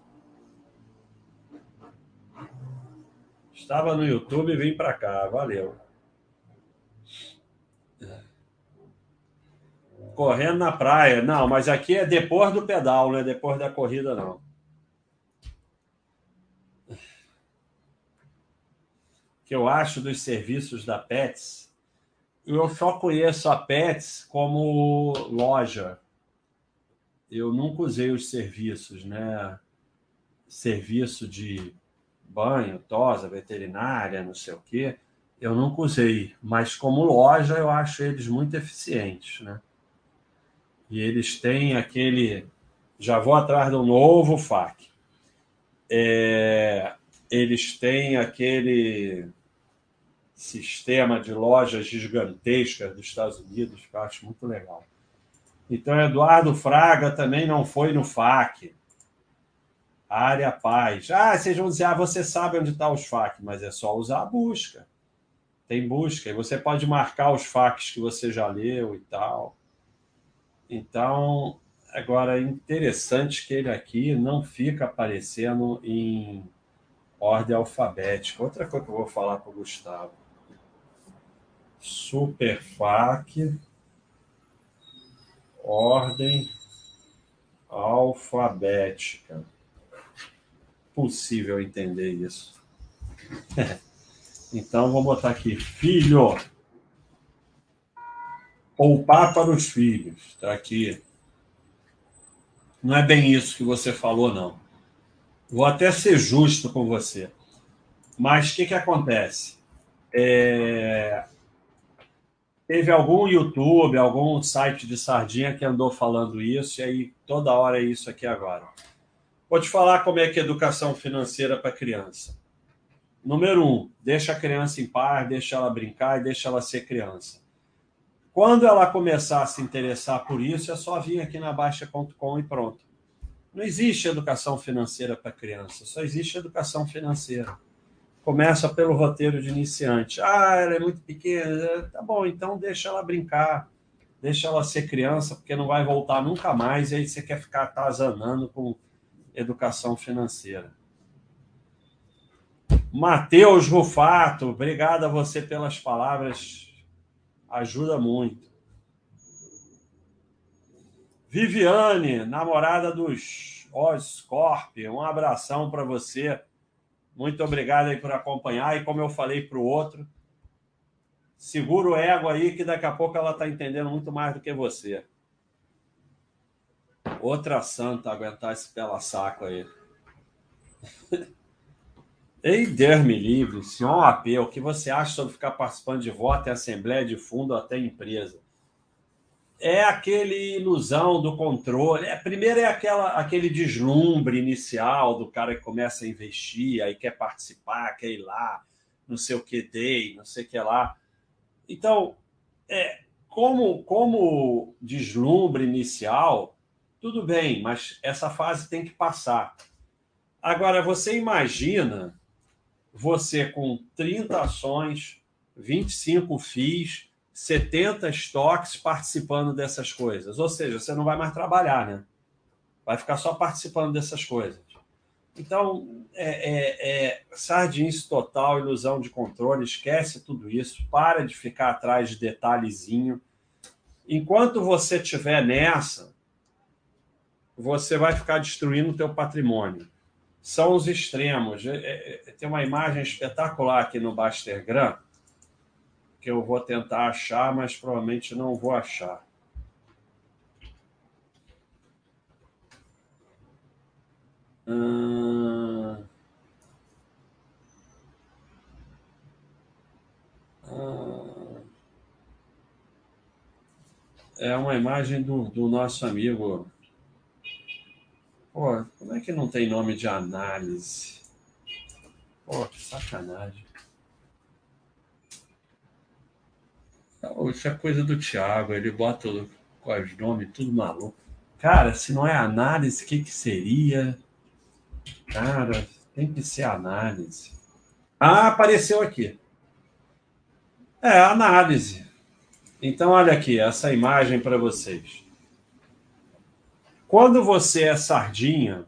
Estava no YouTube e vim para cá. Valeu. Correndo na praia. Não, mas aqui é depois do pedal, não é depois da corrida, não. Que eu acho dos serviços da Pets, eu só conheço a Pets como loja. Eu nunca usei os serviços, né? Serviço de banho, tosa, veterinária, não sei o quê, eu nunca usei, mas como loja eu acho eles muito eficientes, né? E eles têm aquele. Já vou atrás do novo FAC. É... Eles têm aquele sistema de lojas gigantescas dos Estados Unidos, que eu acho muito legal. Então, Eduardo Fraga também não foi no FAC. Área Paz. Ah, vocês vão dizer, ah, você sabe onde está os FAQ, mas é só usar a busca. Tem busca, e você pode marcar os FAQs que você já leu e tal. Então, agora, interessante que ele aqui não fica aparecendo em ordem alfabética. Outra coisa que eu vou falar para o Gustavo. Super FAQ, ordem alfabética possível entender isso. então, vou botar aqui, filho. Poupar para os filhos. Está aqui. Não é bem isso que você falou, não. Vou até ser justo com você. Mas o que, que acontece? É... Teve algum YouTube, algum site de sardinha que andou falando isso, e aí toda hora é isso aqui agora. Vou te falar como é que é educação financeira para criança. Número um, deixa a criança em paz, deixa ela brincar e deixa ela ser criança. Quando ela começar a se interessar por isso, é só vir aqui na Baixa.com e pronto. Não existe educação financeira para criança, só existe educação financeira. Começa pelo roteiro de iniciante. Ah, ela é muito pequena. Tá bom, então deixa ela brincar, deixa ela ser criança, porque não vai voltar nunca mais. E aí você quer ficar atazanando com educação financeira. Matheus Rufato, obrigado a você pelas palavras, ajuda muito. Viviane, namorada dos Oscorp, um abração para você. Muito obrigado aí por acompanhar. E como eu falei para o outro, segura o ego aí, que daqui a pouco ela está entendendo muito mais do que você. Outra santa aguentar esse pela saco aí. Ei, Deus me livre, senhor AP, o que você acha sobre ficar participando de voto em assembleia de fundo até empresa? É aquele ilusão do controle. É, primeiro é aquela, aquele deslumbre inicial do cara que começa a investir, aí quer participar, quer ir lá, não sei o que dei, não sei o que lá. Então, é, como, como deslumbre inicial, tudo bem, mas essa fase tem que passar. Agora, você imagina você com 30 ações, 25 FIIs, 70 estoques participando dessas coisas. Ou seja, você não vai mais trabalhar, né? Vai ficar só participando dessas coisas. Então, é, é, é sardinice total, ilusão de controle, esquece tudo isso, para de ficar atrás de detalhezinho. Enquanto você estiver nessa, você vai ficar destruindo o teu patrimônio. São os extremos. É, é, é, tem uma imagem espetacular aqui no Bastergram que eu vou tentar achar, mas provavelmente não vou achar. Hum... É uma imagem do, do nosso amigo Pô, como é que não tem nome de análise? Pô, que sacanagem. Isso é coisa do Thiago, ele bota os nomes tudo maluco. Cara, se não é análise, o que, que seria? Cara, tem que ser análise. Ah, apareceu aqui. É, análise. Então, olha aqui, essa imagem para vocês. Quando você é sardinha,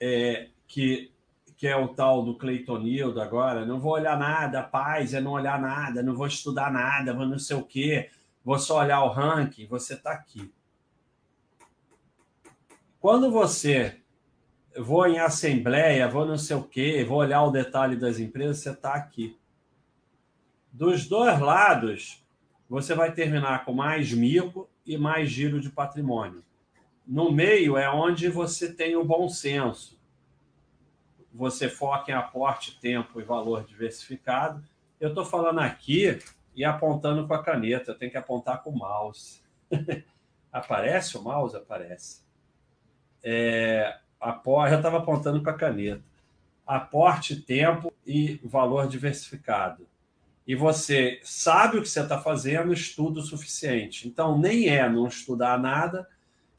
é, que, que é o tal do Cleitonildo agora, não vou olhar nada, paz é não olhar nada, não vou estudar nada, vou não sei o quê, vou só olhar o ranking, você está aqui. Quando você vou em assembleia, vou não sei o quê, vou olhar o detalhe das empresas, você está aqui. Dos dois lados, você vai terminar com mais mico e mais giro de patrimônio. No meio é onde você tem o bom senso. Você foca em aporte, tempo e valor diversificado. Eu estou falando aqui e apontando com a caneta. Eu tenho que apontar com o mouse. Aparece o mouse? Aparece. É, aporte, eu estava apontando com a caneta. Aporte, tempo e valor diversificado e você sabe o que você está fazendo, estuda o suficiente. Então, nem é não estudar nada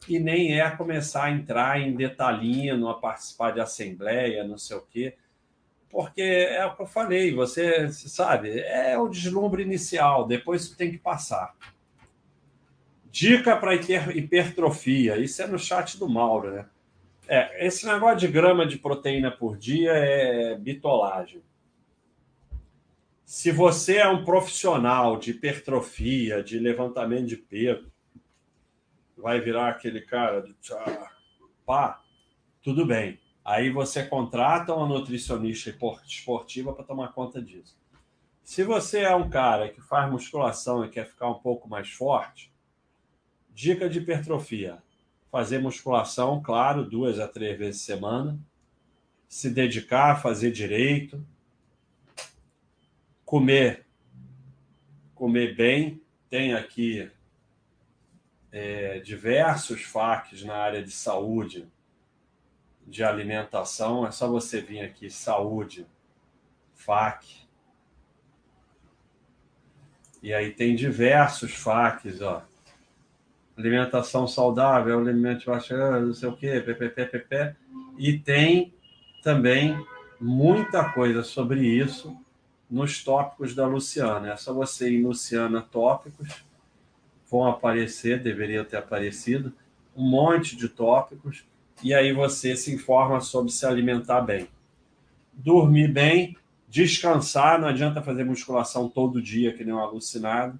e nem é começar a entrar em detalhinho, a participar de assembleia, não sei o quê. Porque é o que eu falei, você sabe, é o deslumbre inicial, depois tem que passar. Dica para hipertrofia, isso é no chat do Mauro, né? É, esse negócio de grama de proteína por dia é bitolagem. Se você é um profissional de hipertrofia, de levantamento de peso, vai virar aquele cara de tchá, pá, tudo bem. Aí você contrata uma nutricionista esportiva para tomar conta disso. Se você é um cara que faz musculação e quer ficar um pouco mais forte, dica de hipertrofia: fazer musculação, claro, duas a três vezes por semana, se dedicar, fazer direito, comer, comer bem. Tem aqui é, diversos FAQs na área de saúde, de alimentação. É só você vir aqui, saúde, FAQ. E aí tem diversos FAQs, ó. Alimentação saudável, alimento baixo, não sei o quê, E tem também muita coisa sobre isso nos tópicos da Luciana. É só você ir Luciana Tópicos, vão aparecer, deveriam ter aparecido, um monte de tópicos, e aí você se informa sobre se alimentar bem. Dormir bem, descansar, não adianta fazer musculação todo dia, que nem um alucinado,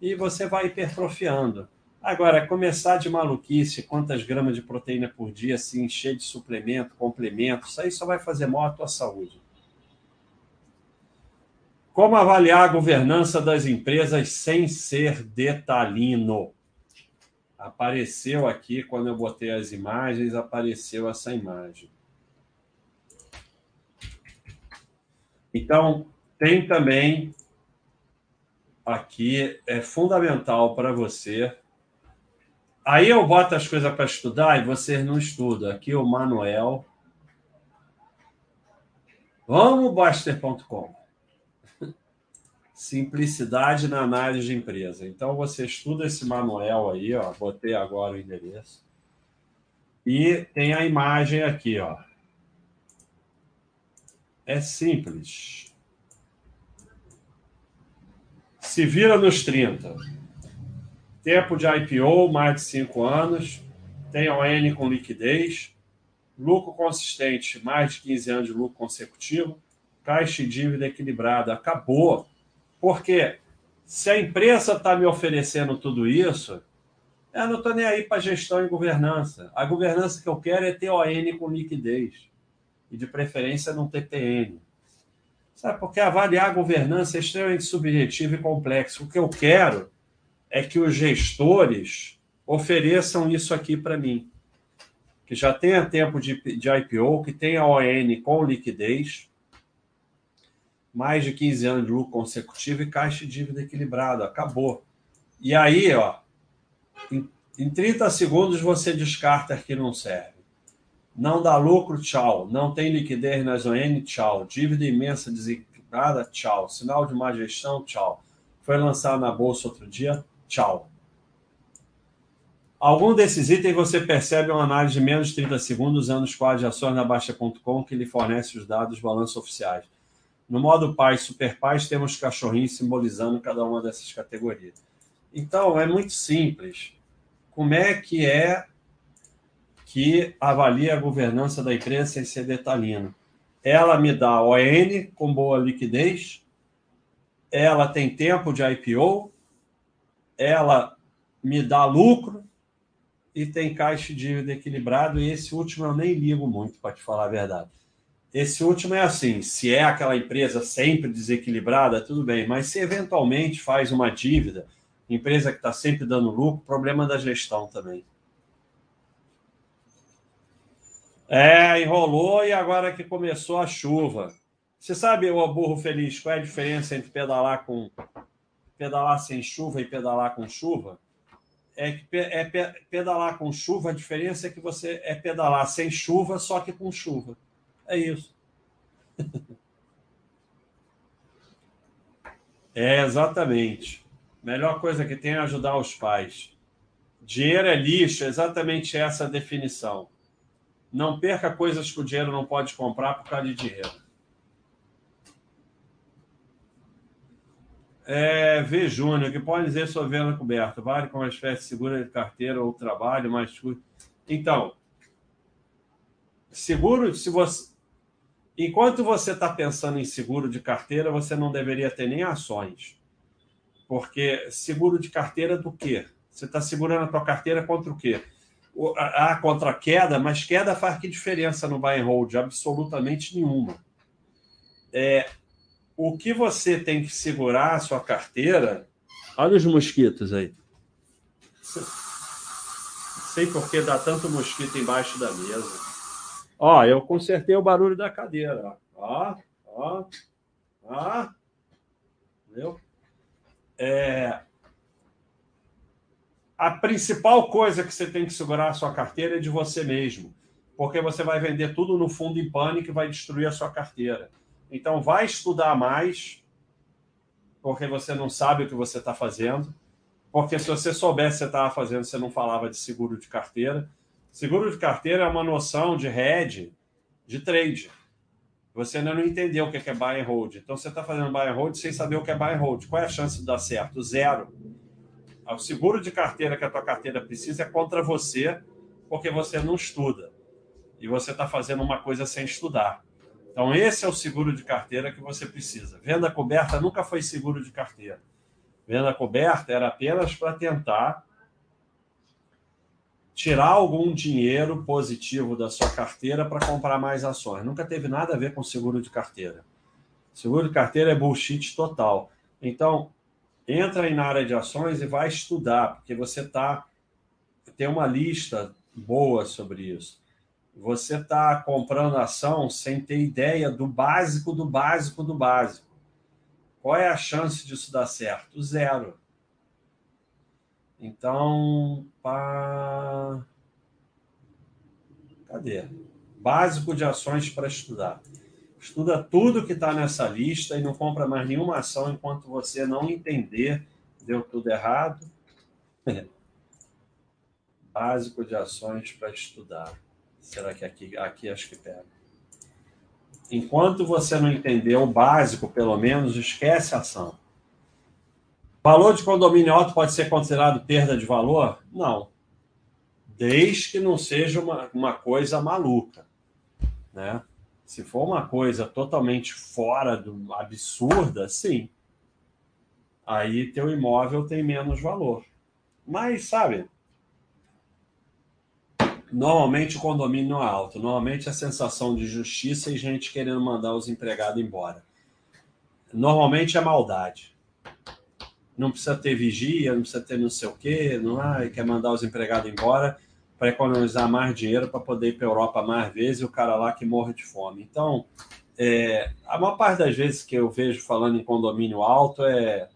e você vai hipertrofiando. Agora, começar de maluquice, quantas gramas de proteína por dia, assim, encher de suplemento, complemento, isso aí só vai fazer mal à tua saúde. Como avaliar a governança das empresas sem ser detalhino? Apareceu aqui, quando eu botei as imagens, apareceu essa imagem. Então, tem também aqui, é fundamental para você. Aí eu boto as coisas para estudar e vocês não estudam. Aqui o Manuel. Vamos, Baster.com. Simplicidade na análise de empresa. Então, você estuda esse manual aí, ó, botei agora o endereço. E tem a imagem aqui, ó. É simples. Se vira nos 30. Tempo de IPO, mais de 5 anos. Tem ON com liquidez. Lucro consistente, mais de 15 anos de lucro consecutivo. Caixa e dívida equilibrada. Acabou porque se a imprensa está me oferecendo tudo isso, eu não estou nem aí para gestão e governança. A governança que eu quero é ter ON com liquidez. E de preferência não ter PN. Sabe? Porque avaliar a governança é extremamente subjetivo e complexo. O que eu quero é que os gestores ofereçam isso aqui para mim. Que já tenha tempo de, de IPO, que tenha ON com liquidez, mais de 15 anos de lucro consecutivo e caixa de dívida equilibrado. Acabou. E aí, ó, em, em 30 segundos você descarta que não serve. Não dá lucro, tchau. Não tem liquidez na ON, tchau. Dívida imensa desequilibrada, tchau. Sinal de má gestão, tchau. Foi lançado na bolsa outro dia, tchau. Algum desses itens você percebe uma análise de menos de 30 segundos usando os quadros de ações na Baixa.com que lhe fornece os dados dos balanços oficiais. No modo Paz Super Paz, temos cachorrinhos simbolizando cada uma dessas categorias. Então, é muito simples. Como é que é que avalia a governança da empresa sem ser detalhino? Ela me dá ON com boa liquidez, ela tem tempo de IPO, ela me dá lucro, e tem caixa de dívida equilibrado, e esse último eu nem ligo muito, para te falar a verdade. Esse último é assim: se é aquela empresa sempre desequilibrada, tudo bem, mas se eventualmente faz uma dívida, empresa que está sempre dando lucro, problema da gestão também. É, enrolou e agora que começou a chuva. Você sabe, o burro feliz, qual é a diferença entre pedalar com pedalar sem chuva e pedalar com chuva? é que é pedalar com chuva, a diferença é que você é pedalar sem chuva, só que com chuva. É isso. É, exatamente. Melhor coisa que tem é ajudar os pais. Dinheiro é lixo, é exatamente essa definição. Não perca coisas que o dinheiro não pode comprar por causa de dinheiro. É, v. Júnior, que pode dizer sobre venda coberta? Vale como uma espécie segura de carteira ou trabalho mais Então, seguro, se você. Enquanto você está pensando em seguro de carteira, você não deveria ter nem ações. Porque seguro de carteira do quê? Você está segurando a tua carteira contra o quê? Ah, contra a queda, mas queda faz que diferença no buy and hold? Absolutamente nenhuma. É, o que você tem que segurar a sua carteira. Olha os mosquitos aí. Sei por que dá tanto mosquito embaixo da mesa. Ó, eu consertei o barulho da cadeira. Ó, ó, ó. Entendeu? É... A principal coisa que você tem que segurar a sua carteira é de você mesmo. Porque você vai vender tudo no fundo em pânico e vai destruir a sua carteira. Então, vai estudar mais, porque você não sabe o que você está fazendo. Porque se você soubesse o que você estava fazendo, você não falava de seguro de carteira. Seguro de carteira é uma noção de hedge, de trade. Você ainda não entendeu o que é buy and hold. Então, você está fazendo buy and hold sem saber o que é buy and hold. Qual é a chance de dar certo? Zero. O seguro de carteira que a tua carteira precisa é contra você, porque você não estuda. E você está fazendo uma coisa sem estudar. Então, esse é o seguro de carteira que você precisa. Venda coberta nunca foi seguro de carteira. Venda coberta era apenas para tentar tirar algum dinheiro positivo da sua carteira para comprar mais ações. Nunca teve nada a ver com seguro de carteira. Seguro de carteira é bullshit total. Então, entra aí na área de ações e vai estudar, porque você tá tem uma lista boa sobre isso você está comprando ação sem ter ideia do básico, do básico, do básico. Qual é a chance disso dar certo? Zero. Então, pá... cadê? Básico de ações para estudar. Estuda tudo que está nessa lista e não compra mais nenhuma ação enquanto você não entender deu tudo errado. Básico de ações para estudar. Será que aqui, aqui acho que pega? Enquanto você não entender o básico, pelo menos, esquece a ação. Valor de condomínio alto pode ser considerado perda de valor? Não. Desde que não seja uma, uma coisa maluca. Né? Se for uma coisa totalmente fora do absurda, sim. Aí teu imóvel tem menos valor. Mas, sabe, Normalmente o condomínio é alto. Normalmente a sensação de justiça e gente querendo mandar os empregados embora. Normalmente é maldade. Não precisa ter vigia, não precisa ter não sei o quê, não é? quer mandar os empregados embora para economizar mais dinheiro para poder ir para a Europa mais vezes e o cara lá que morre de fome. Então, é, a maior parte das vezes que eu vejo falando em condomínio alto é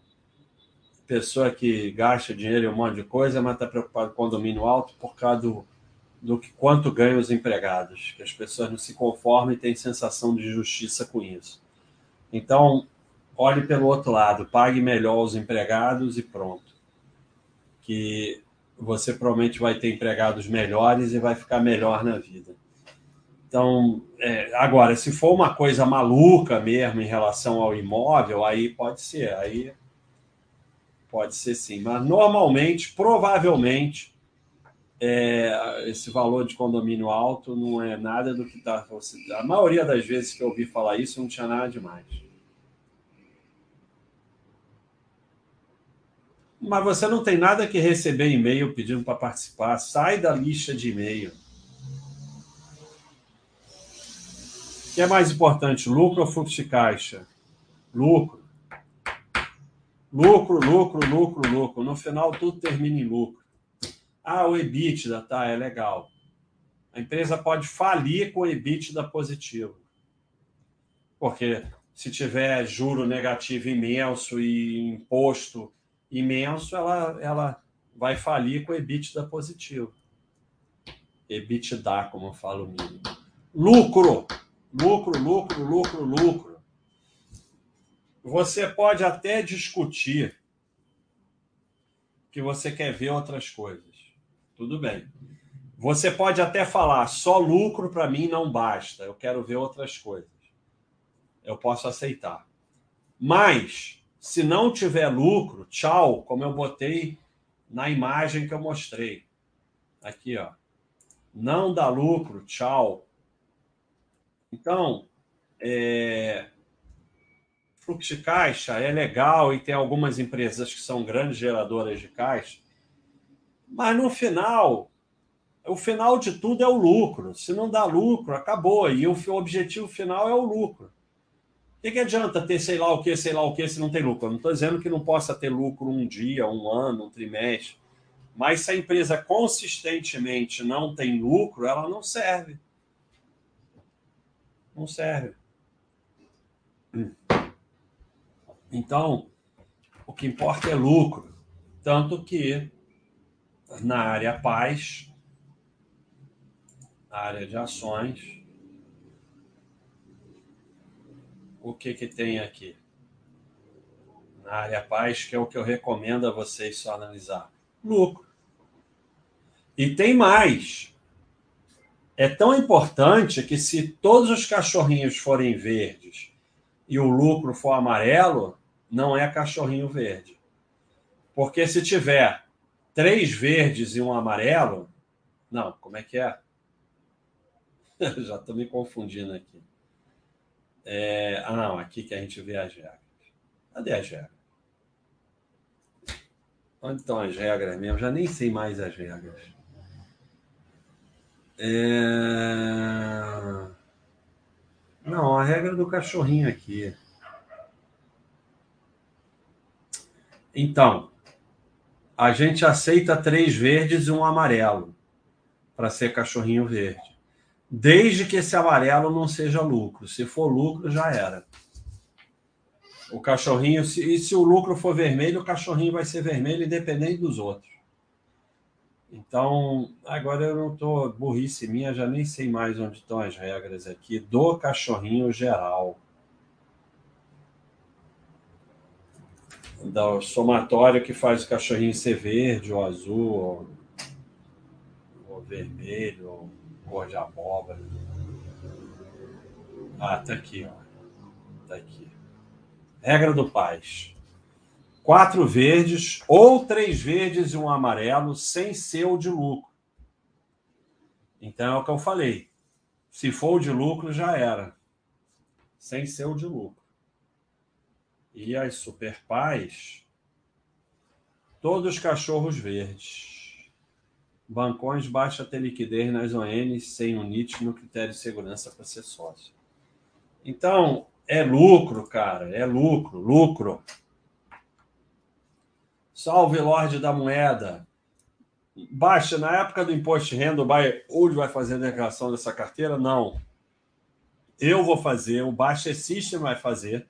pessoa que gasta dinheiro em um monte de coisa, mas está preocupado com condomínio alto por causa do do que quanto ganham os empregados, que as pessoas não se conformam e têm sensação de justiça com isso. Então, olhe pelo outro lado, pague melhor os empregados e pronto. Que você provavelmente vai ter empregados melhores e vai ficar melhor na vida. Então, é, agora, se for uma coisa maluca mesmo em relação ao imóvel, aí pode ser, aí pode ser sim. Mas normalmente, provavelmente, é, esse valor de condomínio alto não é nada do que está. A maioria das vezes que eu ouvi falar isso não tinha nada demais. Mas você não tem nada que receber e-mail pedindo para participar. Sai da lista de e-mail. O que é mais importante, lucro ou fluxo de caixa? Lucro. Lucro, lucro, lucro, lucro. No final, tudo termina em lucro. Ah, o EBITDA, tá, é legal. A empresa pode falir com o EBITDA positivo. Porque se tiver juro negativo imenso e imposto imenso, ela, ela vai falir com EBITDA positivo. EBITDA, como eu falo mínimo. Lucro, lucro, lucro, lucro, lucro. Você pode até discutir que você quer ver outras coisas. Tudo bem. Você pode até falar, só lucro para mim não basta, eu quero ver outras coisas. Eu posso aceitar. Mas, se não tiver lucro, tchau, como eu botei na imagem que eu mostrei. Aqui, ó. Não dá lucro, tchau. Então, é... fluxo de caixa é legal e tem algumas empresas que são grandes geradoras de caixa mas no final, o final de tudo é o lucro. Se não dá lucro, acabou. E o objetivo final é o lucro. O que, adianta ter sei lá o que, sei lá o que, se não tem lucro? Eu não estou dizendo que não possa ter lucro um dia, um ano, um trimestre. Mas se a empresa consistentemente não tem lucro, ela não serve. Não serve. Então, o que importa é lucro. Tanto que na área paz, área de ações. O que que tem aqui? Na área paz, que é o que eu recomendo a vocês só analisar. Lucro. E tem mais. É tão importante que se todos os cachorrinhos forem verdes e o lucro for amarelo, não é cachorrinho verde. Porque se tiver três verdes e um amarelo. Não, como é que é? Já estou me confundindo aqui. É... Ah, não, aqui que a gente vê as regras. Cadê as regras? Onde estão as regras mesmo? Já nem sei mais as regras. É... Não, a regra do cachorrinho aqui. Então, a gente aceita três verdes e um amarelo para ser cachorrinho verde. Desde que esse amarelo não seja lucro. Se for lucro, já era. O cachorrinho, se, e se o lucro for vermelho, o cachorrinho vai ser vermelho independente dos outros. Então, agora eu não estou burrice minha, já nem sei mais onde estão as regras aqui do cachorrinho geral. do somatório que faz o cachorrinho ser verde ou azul ou, ou vermelho ou cor de abóbora. Ah, tá aqui, ó. Tá aqui. Regra do paz. Quatro verdes ou três verdes e um amarelo sem ser o de lucro. Então é o que eu falei. Se for o de lucro, já era. Sem ser o de lucro e as super pais, todos cachorros verdes. Bancões baixa ter liquidez nas ONs sem unit no critério de segurança para ser sócio. Então, é lucro, cara, é lucro, lucro. Salve, Lorde da Moeda. Baixa, na época do imposto de renda, o Hoje vai fazer a declaração dessa carteira? Não. Eu vou fazer, o Baixa System vai fazer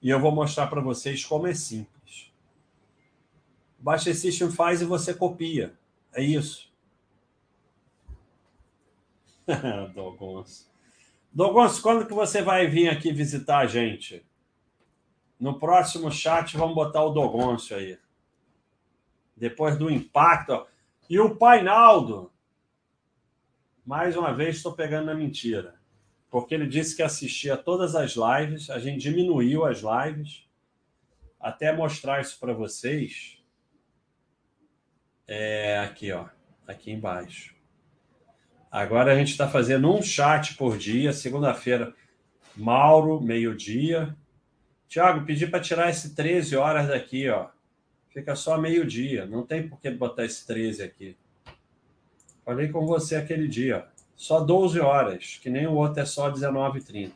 e eu vou mostrar para vocês como é simples. Baixa System faz e você copia. É isso. Dogonço. Dogonço, quando que você vai vir aqui visitar a gente? No próximo chat, vamos botar o Dogoncio aí. Depois do impacto. Ó. E o Painaldo. Mais uma vez, estou pegando na mentira. Porque ele disse que assistia todas as lives. A gente diminuiu as lives. Até mostrar isso para vocês. É aqui, ó. Aqui embaixo. Agora a gente está fazendo um chat por dia. Segunda-feira, Mauro, meio-dia. Tiago, pedi para tirar esse 13 horas daqui, ó. Fica só meio-dia. Não tem por que botar esse 13 aqui. Falei com você aquele dia. Só 12 horas, que nem o outro é só 19h30.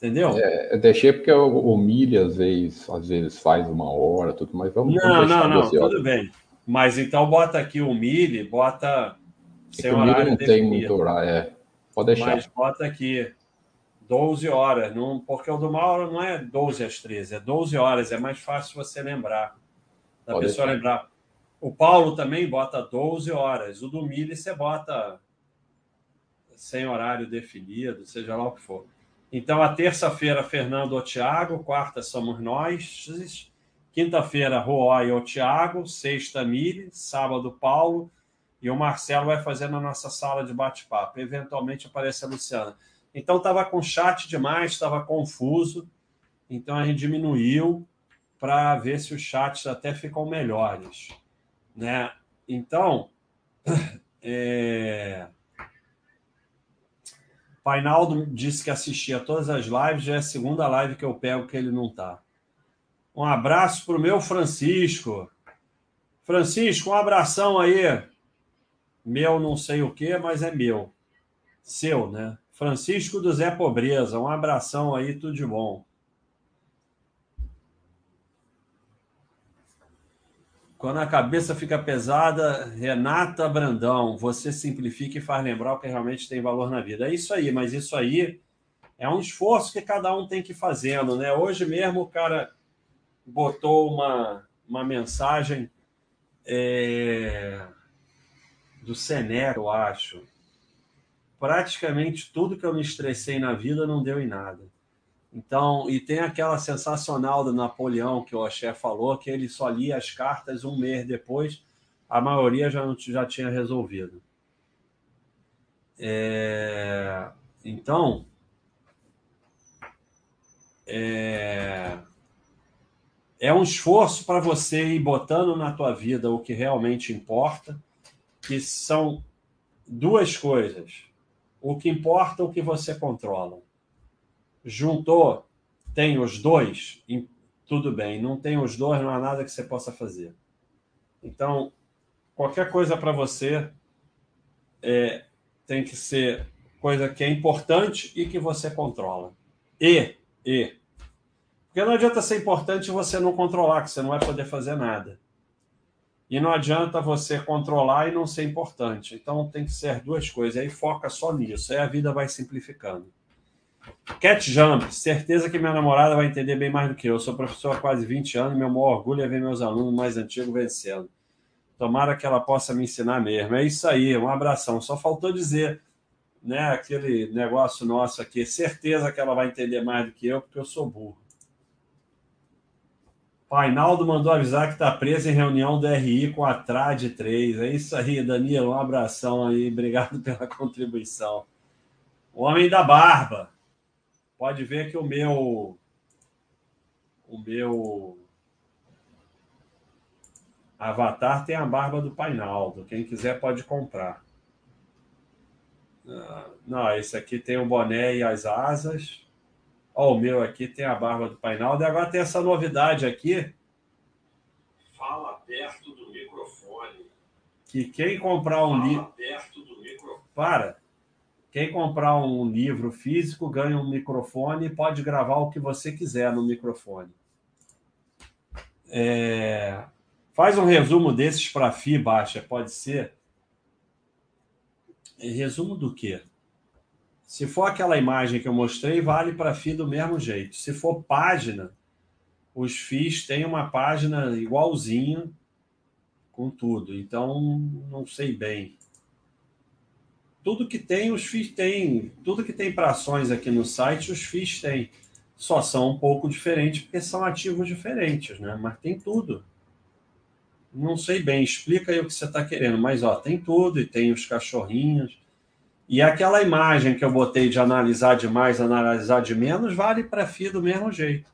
Entendeu? É, eu deixei porque o, o milha às vezes, às vezes faz uma hora, tudo, mas vamos. Não, não, não, tudo horas. bem. Mas então bota aqui o milha, bota é sem horário. Não definido. tem muito horário, é. Pode deixar. Mas bota aqui 12 horas, não, porque o do Mauro não é 12 às 13, é 12 horas, é mais fácil você lembrar. Da Pode pessoa lembrar. O Paulo também bota 12 horas, o do Mili você bota sem horário definido, seja lá o que for. Então, a terça-feira, Fernando ou Tiago, quarta somos nós, quinta-feira, Roy ou Tiago, sexta, Mili, sábado, Paulo, e o Marcelo vai fazer na nossa sala de bate-papo. Eventualmente aparece a Luciana. Então estava com chat demais, estava confuso. Então a gente diminuiu para ver se os chats até ficam melhores, né? Então, é... Painaldo disse que assistia todas as lives, já é a segunda live que eu pego que ele não está. Um abraço para o meu Francisco. Francisco, um abração aí. Meu não sei o que, mas é meu. Seu, né? Francisco do Zé Pobreza, um abração aí, tudo de bom. Quando a cabeça fica pesada, Renata Brandão, você simplifica e faz lembrar o que realmente tem valor na vida. É isso aí, mas isso aí é um esforço que cada um tem que ir fazendo, né? Hoje mesmo o cara botou uma, uma mensagem é, do Seneca, eu acho, praticamente tudo que eu me estressei na vida não deu em nada. Então, e tem aquela sensacional do Napoleão que o Axé falou, que ele só lia as cartas um mês depois, a maioria já, já tinha resolvido. É, então, é, é um esforço para você ir botando na tua vida o que realmente importa, que são duas coisas o que importa é o que você controla. Juntou, tem os dois, tudo bem. Não tem os dois, não há nada que você possa fazer. Então, qualquer coisa para você é, tem que ser coisa que é importante e que você controla. E, e. Porque não adianta ser importante e você não controlar, que você não vai poder fazer nada. E não adianta você controlar e não ser importante. Então tem que ser duas coisas. Aí foca só nisso. Aí a vida vai simplificando. Cat Jump, certeza que minha namorada vai entender bem mais do que eu. sou professor há quase 20 anos e meu maior orgulho é ver meus alunos mais antigos vencendo. Tomara que ela possa me ensinar mesmo. É isso aí, um abração. Só faltou dizer, né, aquele negócio nosso aqui. Certeza que ela vai entender mais do que eu, porque eu sou burro. Painaldo mandou avisar que está preso em reunião do RI com a TRAD 3. É isso aí, Danilo. Um abração aí. Obrigado pela contribuição. O Homem da Barba. Pode ver que o meu. O meu. Avatar tem a barba do Painaldo. Quem quiser pode comprar. Ah, não, esse aqui tem o boné e as asas. Ó, o meu aqui tem a barba do Painaldo. E agora tem essa novidade aqui. Fala perto do microfone. Que quem comprar um livro. perto do microfone. Para. Quem comprar um livro físico ganha um microfone e pode gravar o que você quiser no microfone. É... Faz um resumo desses para FI, Baixa, pode ser? Resumo do quê? Se for aquela imagem que eu mostrei, vale para FII do mesmo jeito. Se for página, os FIIs têm uma página igualzinha com tudo. Então, não sei bem. Tudo que tem, os FIIs têm. Tudo que tem para ações aqui no site, os FIIs têm. Só são um pouco diferentes, porque são ativos diferentes, né? Mas tem tudo. Não sei bem, explica aí o que você está querendo, mas ó, tem tudo, e tem os cachorrinhos. E aquela imagem que eu botei de analisar de mais, analisar de menos, vale para FII do mesmo jeito.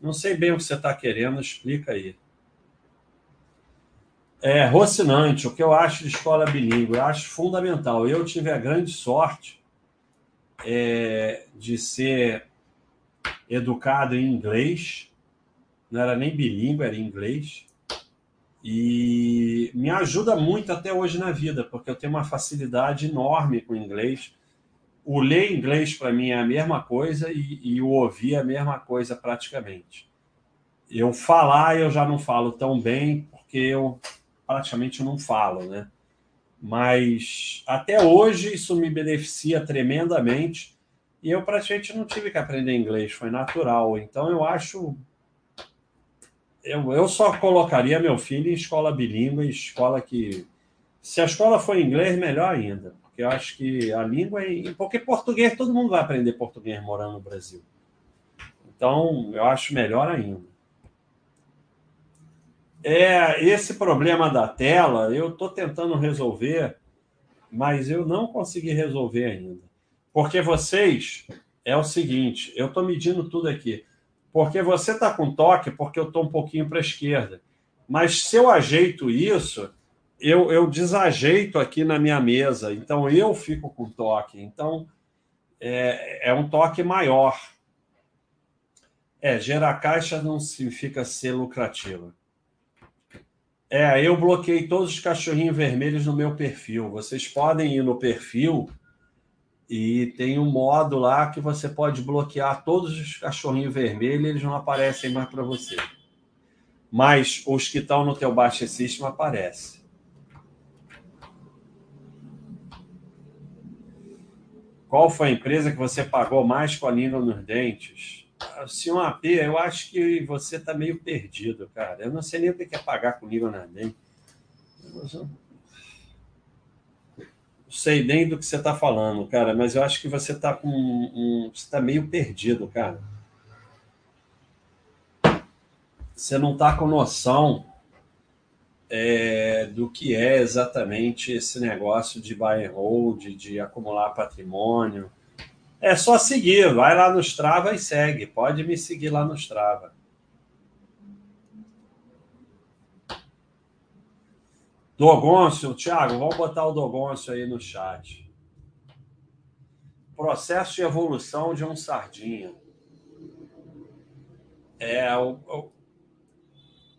Não sei bem o que você está querendo, explica aí. É, Rocinante, o que eu acho de escola bilíngue? Eu acho fundamental. Eu tive a grande sorte é, de ser educado em inglês, não era nem bilíngue, era inglês. E me ajuda muito até hoje na vida, porque eu tenho uma facilidade enorme com inglês. O ler inglês para mim é a mesma coisa e, e o ouvir é a mesma coisa praticamente. Eu falar eu já não falo tão bem, porque eu praticamente não falo, né? Mas até hoje isso me beneficia tremendamente e eu praticamente não tive que aprender inglês, foi natural. Então eu acho. Eu, eu só colocaria meu filho em escola bilíngue, escola que. Se a escola for em inglês, melhor ainda. Porque eu acho que a língua é. Porque português, todo mundo vai aprender português morando no Brasil. Então, eu acho melhor ainda. É, esse problema da tela eu estou tentando resolver, mas eu não consegui resolver ainda. Porque vocês, é o seguinte, eu estou medindo tudo aqui. Porque você está com toque, porque eu estou um pouquinho para a esquerda. Mas se eu ajeito isso, eu, eu desajeito aqui na minha mesa. Então eu fico com toque. Então é, é um toque maior. É, gerar caixa não significa ser lucrativa. É, eu bloqueei todos os cachorrinhos vermelhos no meu perfil. Vocês podem ir no perfil e tem um modo lá que você pode bloquear todos os cachorrinhos vermelhos, eles não aparecem mais para você. Mas os que estão no teu baixo system aparecem. Qual foi a empresa que você pagou mais com a língua nos dentes? Senhor AP, eu acho que você está meio perdido, cara. Eu não sei nem o que é pagar comigo na NEM. Não sei nem do que você está falando, cara, mas eu acho que você está com um, você está meio perdido, cara. Você não está com noção é, do que é exatamente esse negócio de buy and hold, de acumular patrimônio é só seguir, vai lá no Strava e segue. Pode me seguir lá no Strava. Dogoncio, Thiago, vamos botar o Dogoncio aí no chat. Processo de evolução de um sardinha. É, o, o,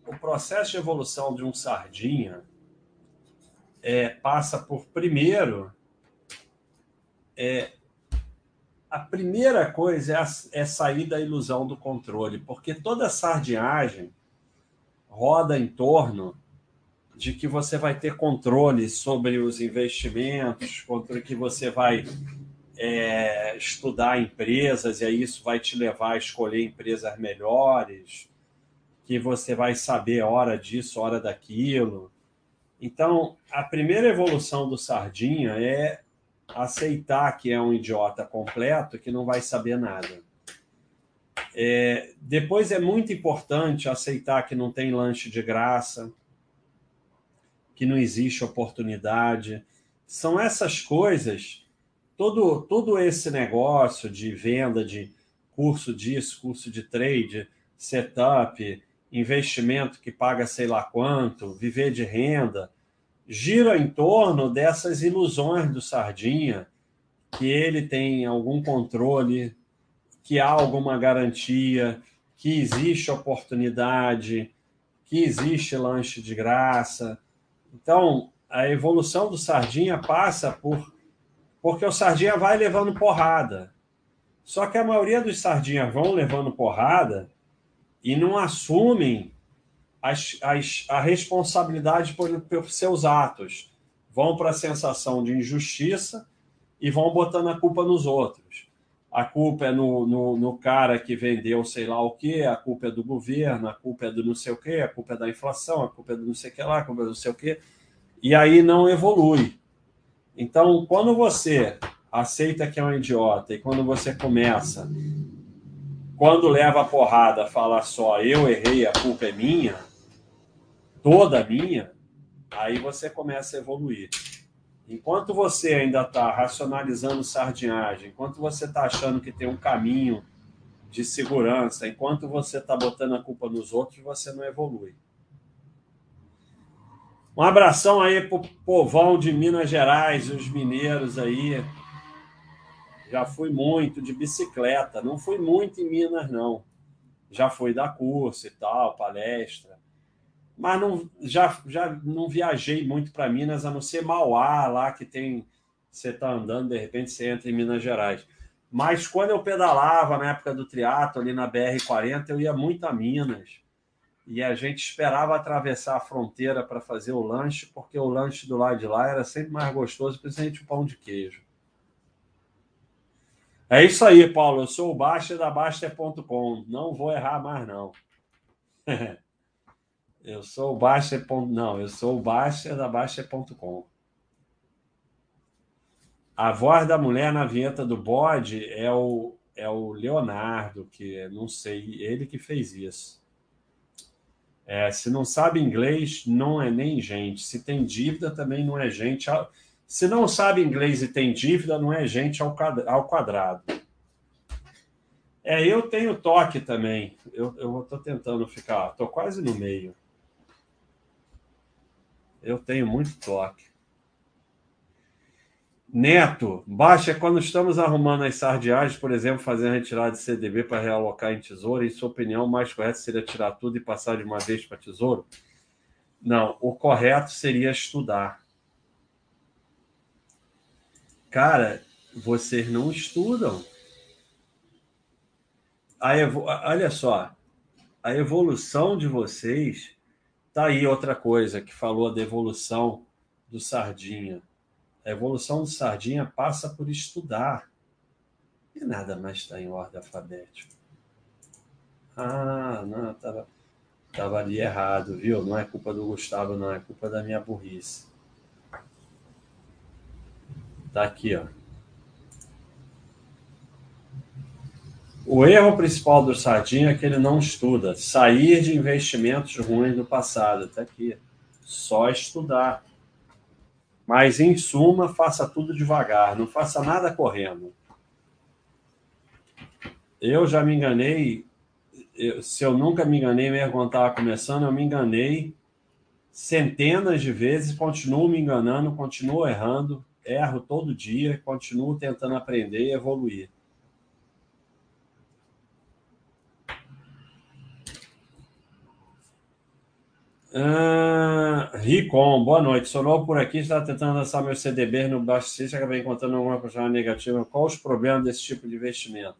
o processo de evolução de um sardinha é, passa por, primeiro, é, a primeira coisa é, a, é sair da ilusão do controle, porque toda sardinhagem roda em torno de que você vai ter controle sobre os investimentos, contra que você vai é, estudar empresas e aí isso vai te levar a escolher empresas melhores, que você vai saber hora disso, hora daquilo. Então, a primeira evolução do Sardinha é aceitar que é um idiota completo que não vai saber nada. É, depois é muito importante aceitar que não tem lanche de graça, que não existe oportunidade. São essas coisas, todo, todo esse negócio de venda de curso disso, curso de trade, setup, investimento que paga sei lá quanto, viver de renda gira em torno dessas ilusões do Sardinha, que ele tem algum controle, que há alguma garantia, que existe oportunidade, que existe lanche de graça. Então, a evolução do Sardinha passa por porque o Sardinha vai levando porrada. Só que a maioria dos Sardinhas vão levando porrada e não assumem as, as, a responsabilidade por, por seus atos. Vão para a sensação de injustiça e vão botando a culpa nos outros. A culpa é no, no, no, cara que vendeu sei lá o quê, a culpa é do governo, a culpa é do não sei o quê, a culpa é da inflação, a culpa é do não sei o que lá, a culpa é do não sei o quê. E aí não evolui. Então, quando você aceita que é um idiota e quando você começa, quando leva a porrada, fala só eu errei, a culpa é minha, toda minha, aí você começa a evoluir. Enquanto você ainda está racionalizando sardinhagem, enquanto você está achando que tem um caminho de segurança, enquanto você está botando a culpa nos outros, você não evolui. Um abração aí pro povão de Minas Gerais, os mineiros aí. Já fui muito de bicicleta, não fui muito em Minas, não. Já fui dar curso e tal, palestra. Mas não, já, já não viajei muito para Minas, a não ser Mauá, lá que tem. Você está andando, de repente você entra em Minas Gerais. Mas quando eu pedalava na época do triatlo ali na BR-40, eu ia muito a Minas e a gente esperava atravessar a fronteira para fazer o lanche, porque o lanche do lado de lá era sempre mais gostoso, principalmente o pão de queijo. É isso aí, Paulo. Eu sou o Baixa da Baixa.com. Não vou errar mais, não. eu sou o Baixa. Não, eu sou o Baixa da Baixa.com. A voz da mulher na vinheta do bode é o, é o Leonardo, que não sei, ele que fez isso. É, se não sabe inglês, não é nem gente. Se tem dívida, também não é gente. Se não sabe inglês e tem dívida, não é gente ao quadrado. É, eu tenho toque também. Eu estou tentando ficar, estou quase no meio. Eu tenho muito toque. Neto, baixa quando estamos arrumando as sardiagens, por exemplo, fazendo retirada de CDB para realocar em tesouro. Em sua opinião, o mais correto seria tirar tudo e passar de uma vez para tesouro? Não, o correto seria estudar. Cara, vocês não estudam. A evo... Olha só, a evolução de vocês. Tá aí outra coisa que falou da evolução do Sardinha a evolução do Sardinha passa por estudar. E nada mais está em ordem alfabética. Ah, não, estava tava ali errado, viu? Não é culpa do Gustavo, não, é culpa da minha burrice. Tá aqui, ó. O erro principal do Sardinha é que ele não estuda. Sair de investimentos ruins do passado. Tá aqui. Só estudar. Mas, em suma, faça tudo devagar, não faça nada correndo. Eu já me enganei, eu, se eu nunca me enganei mesmo quando estava começando, eu me enganei centenas de vezes, continuo me enganando, continuo errando, erro todo dia, continuo tentando aprender e evoluir. Ah, Ricom, boa noite. Sou novo por aqui, estava tentando lançar meu CDB no Baixo acabei encontrando alguma coisa negativa. Qual os problemas desse tipo de investimento?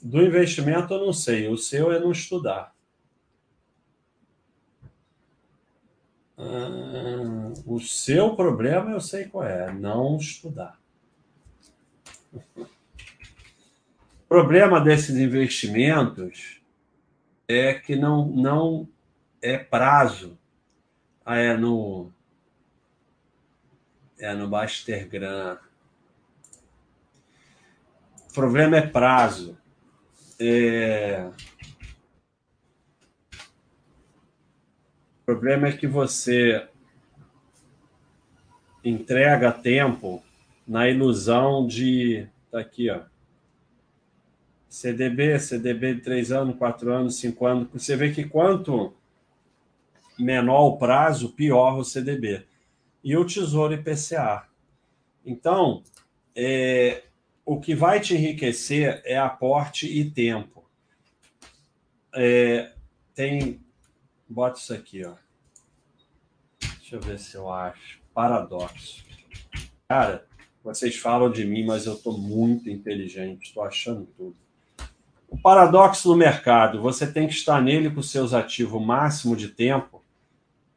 Do investimento eu não sei, o seu é não estudar. Ah, o seu problema eu sei qual é, não estudar. O problema desses investimentos é que não, não é prazo. Ah, é no. É no Bastergram. O problema é prazo. É... O problema é que você entrega tempo na ilusão de. Tá aqui, ó. CDB, CDB de 3 anos, 4 anos, 5 anos. Você vê que quanto menor o prazo, pior o CDB. E o Tesouro IPCA. Então, é, o que vai te enriquecer é aporte e tempo. É, tem. Bota isso aqui, ó. Deixa eu ver se eu acho. Paradoxo. Cara, vocês falam de mim, mas eu estou muito inteligente, estou achando tudo. O paradoxo no mercado, você tem que estar nele com seus ativos máximo de tempo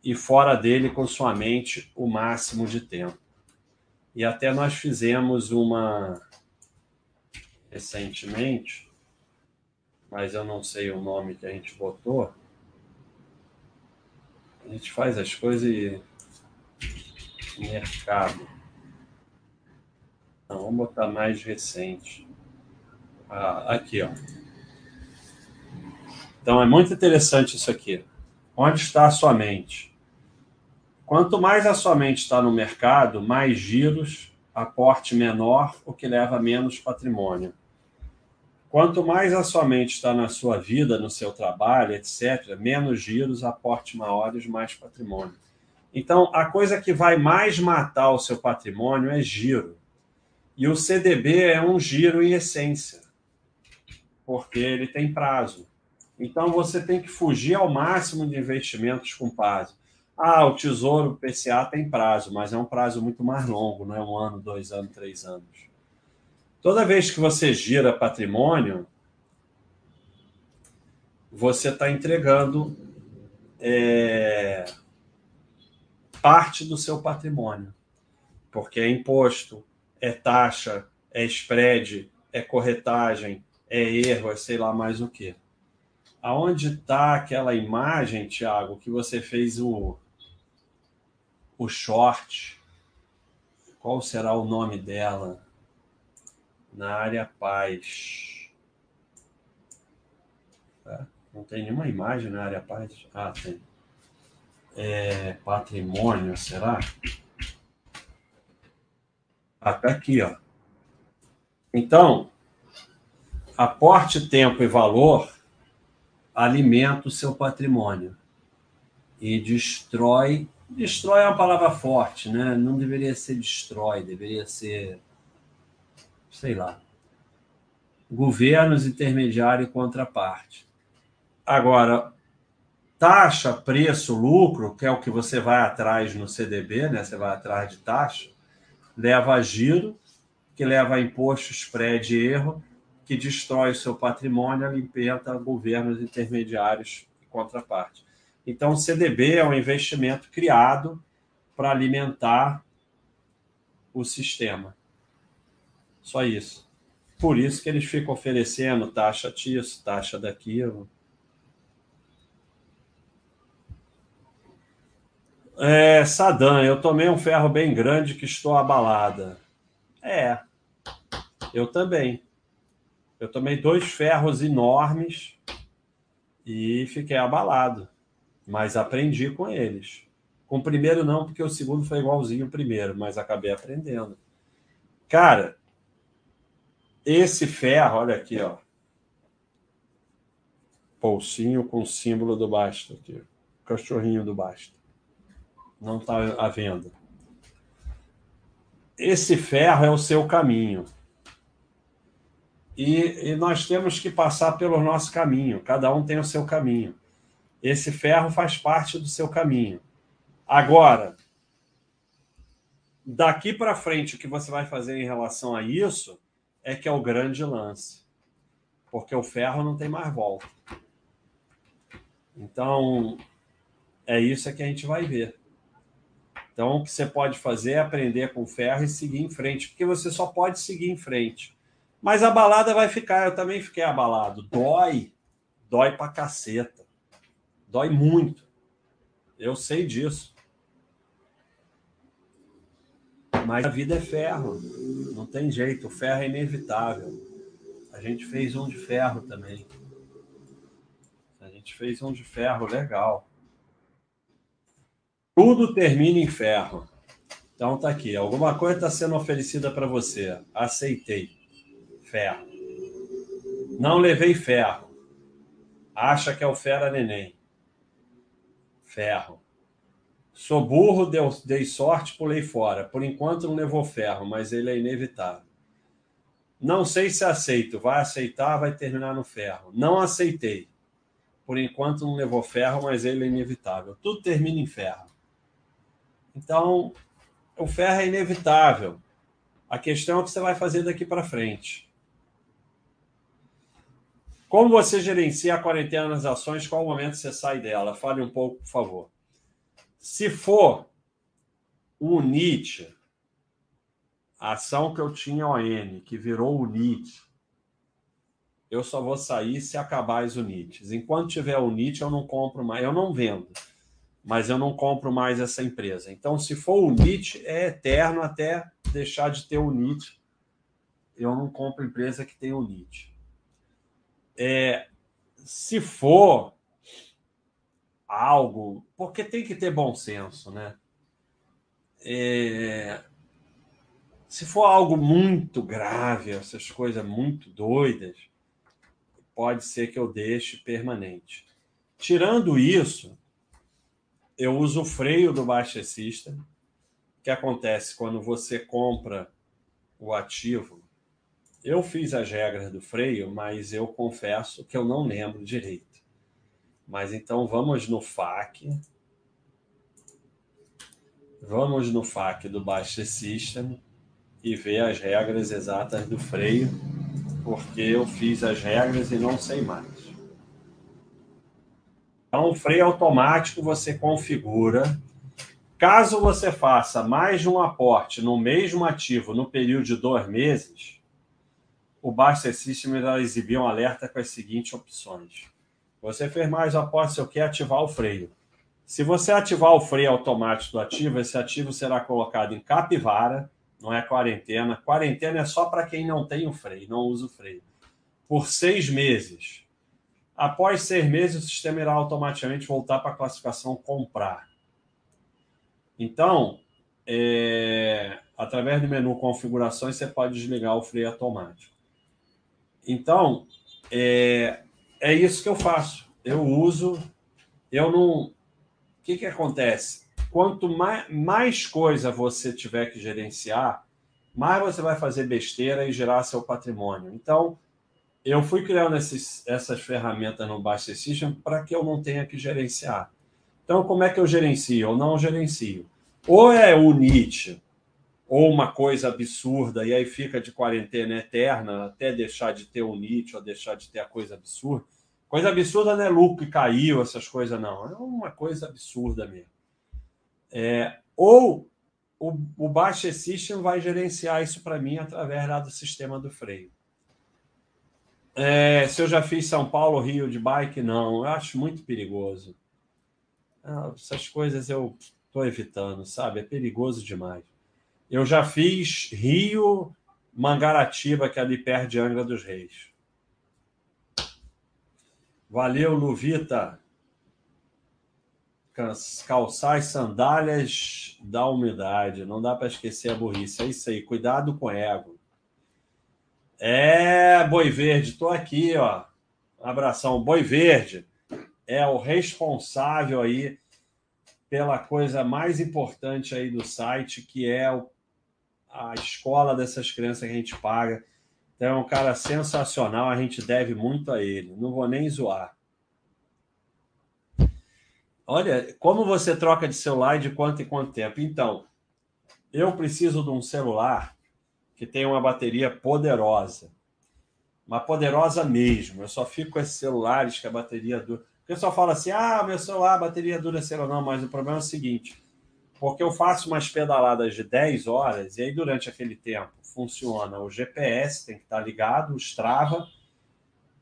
e fora dele com sua mente o máximo de tempo. E até nós fizemos uma recentemente, mas eu não sei o nome que a gente botou. A gente faz as coisas e mercado. Não, vamos botar mais recente. Ah, aqui, ó. Então é muito interessante isso aqui. Onde está a sua mente? Quanto mais a sua mente está no mercado, mais giros, aporte menor, o que leva a menos patrimônio. Quanto mais a sua mente está na sua vida, no seu trabalho, etc., menos giros, aporte maiores, mais patrimônio. Então, a coisa que vai mais matar o seu patrimônio é giro. E o CDB é um giro em essência, porque ele tem prazo. Então, você tem que fugir ao máximo de investimentos com prazo. Ah, o Tesouro PCA tem prazo, mas é um prazo muito mais longo, não é um ano, dois anos, três anos. Toda vez que você gira patrimônio, você está entregando é, parte do seu patrimônio, porque é imposto, é taxa, é spread, é corretagem, é erro, é sei lá mais o que. Aonde está aquela imagem, Thiago, que você fez o, o short? Qual será o nome dela? na área paz. Tá? Não tem nenhuma imagem na área paz? Ah, tem. É, patrimônio, será? Ah, tá aqui, ó. Então, aporte tempo e valor alimenta o seu patrimônio e destrói. Destrói é uma palavra forte, né? Não deveria ser destrói, deveria ser sei lá, governos, intermediário e contraparte. Agora, taxa, preço, lucro, que é o que você vai atrás no CDB, né? Você vai atrás de taxa, leva a giro, que leva a imposto, spread e erro, que destrói o seu patrimônio, alimenta governos intermediários e contraparte. Então, o CDB é um investimento criado para alimentar o sistema. Só isso. Por isso que eles ficam oferecendo taxa disso, taxa daquilo. É, Sadam, eu tomei um ferro bem grande que estou abalada. É, eu também. Eu tomei dois ferros enormes e fiquei abalado, mas aprendi com eles. Com o primeiro não, porque o segundo foi igualzinho o primeiro, mas acabei aprendendo. Cara, esse ferro, olha aqui, ó. Polsinho com símbolo do Basta aqui. Cachorrinho do Basta. Não está à venda. Esse ferro é o seu caminho. E, e, nós temos que passar pelo nosso caminho. Cada um tem o seu caminho. Esse ferro faz parte do seu caminho. Agora, daqui para frente, o que você vai fazer em relação a isso é que é o grande lance. Porque o ferro não tem mais volta. Então, é isso que a gente vai ver. Então, o que você pode fazer é aprender com o ferro e seguir em frente, porque você só pode seguir em frente. Mas a balada vai ficar, eu também fiquei abalado. Dói, dói pra caceta. Dói muito. Eu sei disso. Mas a vida é ferro, não tem jeito, o ferro é inevitável. A gente fez um de ferro também. A gente fez um de ferro legal. Tudo termina em ferro. Então tá aqui, alguma coisa está sendo oferecida para você. Aceitei. Ferro. Não levei ferro. Acha que é o fera neném. Ferro. Sou burro, deu, dei sorte, pulei fora. Por enquanto não levou ferro, mas ele é inevitável. Não sei se aceito. Vai aceitar, vai terminar no ferro. Não aceitei. Por enquanto não levou ferro, mas ele é inevitável. Tudo termina em ferro. Então, o ferro é inevitável. A questão é o que você vai fazer daqui para frente. Como você gerencia a quarentena nas ações? Qual o momento você sai dela? Fale um pouco, por favor. Se for o NIT, a ação que eu tinha ON, que virou o NIT, eu só vou sair se acabar as UNITs. Enquanto tiver o NIT, eu não compro mais, eu não vendo, mas eu não compro mais essa empresa. Então, se for o NIT, é eterno até deixar de ter o NIT eu não compro empresa que tem o NIT. É, se for algo, porque tem que ter bom senso, né? É, se for algo muito grave, essas coisas muito doidas, pode ser que eu deixe permanente. Tirando isso, eu uso o freio do. O que acontece quando você compra o ativo? Eu fiz as regras do freio, mas eu confesso que eu não lembro direito. Mas então vamos no FAQ. Vamos no FAQ do Baixa System e ver as regras exatas do freio, porque eu fiz as regras e não sei mais. Então, o freio automático você configura. Caso você faça mais de um aporte no mesmo ativo no período de dois meses, o Buster System vai exibir um alerta com as seguintes opções. Você fez mais aporte, você quer ativar o freio. Se você ativar o freio automático do ativo, esse ativo será colocado em capivara, não é quarentena. Quarentena é só para quem não tem o freio, não usa o freio. Por seis meses. Após seis meses, o sistema irá automaticamente voltar para a classificação comprar. Então, é, através do menu configurações, você pode desligar o freio automático. Então, é, é isso que eu faço. Eu uso, eu não. O que, que acontece? Quanto mais, mais coisa você tiver que gerenciar, mais você vai fazer besteira e gerar seu patrimônio. Então, eu fui criando esses, essas ferramentas no Baixa System para que eu não tenha que gerenciar. Então, como é que eu gerencio? Eu não gerencio. Ou é o NIT, ou uma coisa absurda, e aí fica de quarentena eterna até deixar de ter o NIT ou deixar de ter a coisa absurda. Coisa absurda não é lucro que caiu, essas coisas, não. É uma coisa absurda mesmo. É, ou o, o Baixa System vai gerenciar isso para mim através lá do sistema do freio. É, se eu já fiz São Paulo, Rio de bike, não. Eu acho muito perigoso. Ah, essas coisas eu estou evitando, sabe? É perigoso demais. Eu já fiz Rio, Mangaratiba, que é ali perto de Angra dos Reis. Valeu, Luvita. Calçar as sandálias da umidade. Não dá para esquecer a burrice. É isso aí. Cuidado com o ego. É, Boi Verde, estou aqui, ó. Abração. Boi Verde é o responsável aí pela coisa mais importante aí do site, que é a escola dessas crianças que a gente paga. Então, é um cara sensacional, a gente deve muito a ele. Não vou nem zoar. Olha, como você troca de celular e de quanto em quanto tempo? Então, eu preciso de um celular que tem uma bateria poderosa. Uma poderosa mesmo. Eu só fico com esses celulares que a bateria dura. O pessoal fala assim: ah, meu celular, a bateria dura celular. Não, mas o problema é o seguinte: porque eu faço umas pedaladas de 10 horas e aí durante aquele tempo funciona o GPS, tem que estar ligado, o Strava,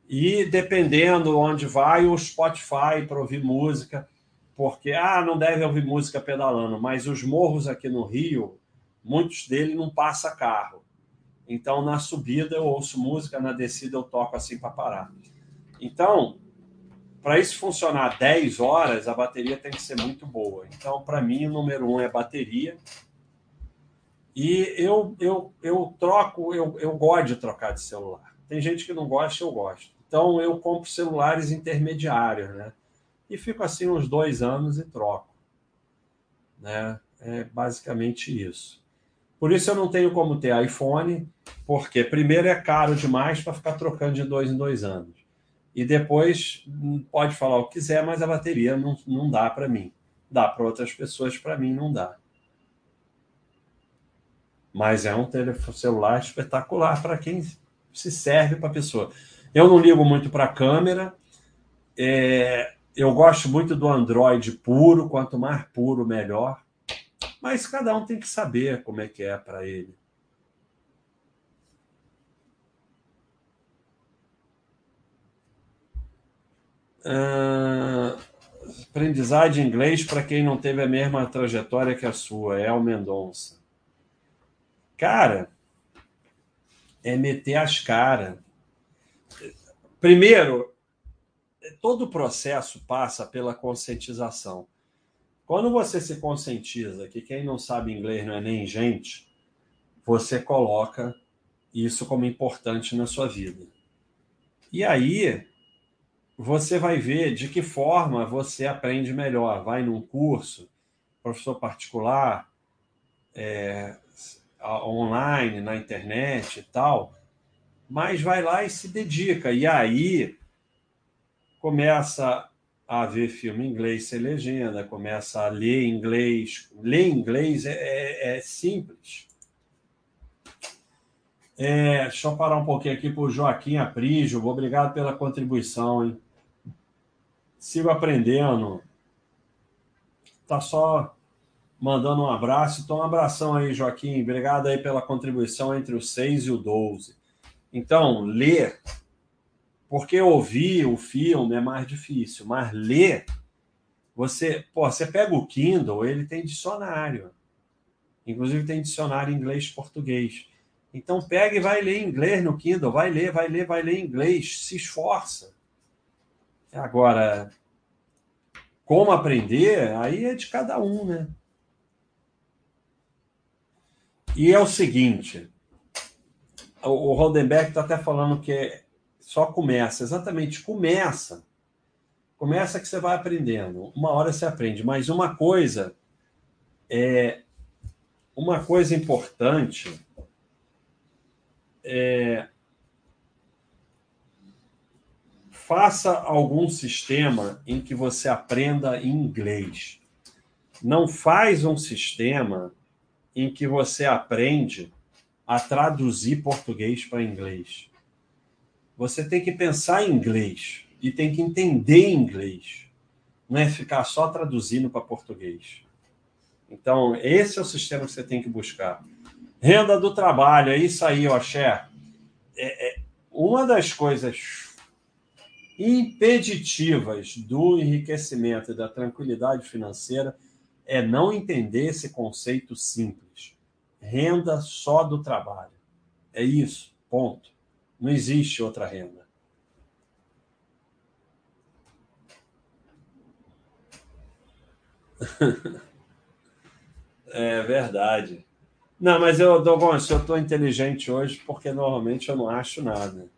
e dependendo onde vai, o Spotify para ouvir música. Porque, ah, não deve ouvir música pedalando, mas os morros aqui no Rio, muitos deles não passa carro. Então, na subida eu ouço música, na descida eu toco assim para parar. Então, para isso funcionar 10 horas, a bateria tem que ser muito boa. Então, para mim, o número um é bateria. E eu, eu, eu troco, eu, eu gosto de trocar de celular. Tem gente que não gosta, eu gosto. Então, eu compro celulares intermediários, né? E fico assim uns dois anos e troco. Né? É basicamente isso. Por isso eu não tenho como ter iPhone, porque primeiro é caro demais para ficar trocando de dois em dois anos. E depois hum, pode falar o que quiser, mas a bateria não, não dá para mim. Dá para outras pessoas, para mim não dá. Mas é um telefone celular espetacular para quem se serve para a pessoa. Eu não ligo muito para a câmera. É, eu gosto muito do Android puro, quanto mais puro, melhor. Mas cada um tem que saber como é que é para ele. Uh, aprendizagem de inglês para quem não teve a mesma trajetória que a sua, é o Mendonça. Cara, é meter as caras. Primeiro, todo o processo passa pela conscientização. Quando você se conscientiza que quem não sabe inglês não é nem gente, você coloca isso como importante na sua vida. E aí você vai ver de que forma você aprende melhor. Vai num curso, professor particular, é, online, na internet e tal, mas vai lá e se dedica. E aí começa a ver filme em inglês sem legenda, começa a ler inglês. Ler inglês é, é, é simples. É, deixa eu parar um pouquinho aqui para o Joaquim Aprígio. Obrigado pela contribuição, hein? Sigo aprendendo. Tá só mandando um abraço. Então, um abração aí, Joaquim. Obrigado aí pela contribuição entre o 6 e o 12. Então, ler, porque ouvir o filme é mais difícil, mas ler, você, pô, você pega o Kindle, ele tem dicionário. Inclusive tem dicionário inglês-português. Então pega e vai ler inglês no Kindle, vai ler, vai ler, vai ler inglês, se esforça. Agora, como aprender, aí é de cada um, né? E é o seguinte, o Rodenberg está até falando que só começa, exatamente, começa. Começa que você vai aprendendo. Uma hora você aprende, mas uma coisa é uma coisa importante é faça algum sistema em que você aprenda inglês. Não faz um sistema em que você aprende a traduzir português para inglês. Você tem que pensar em inglês e tem que entender inglês. Não é ficar só traduzindo para português. Então, esse é o sistema que você tem que buscar. Renda do trabalho, é isso aí, Oxé. É, é uma das coisas impeditivas do enriquecimento e da tranquilidade financeira é não entender esse conceito simples. Renda só do trabalho. É isso, ponto. Não existe outra renda. é verdade. Não, mas eu, Dogon, eu estou inteligente hoje porque normalmente eu não acho nada.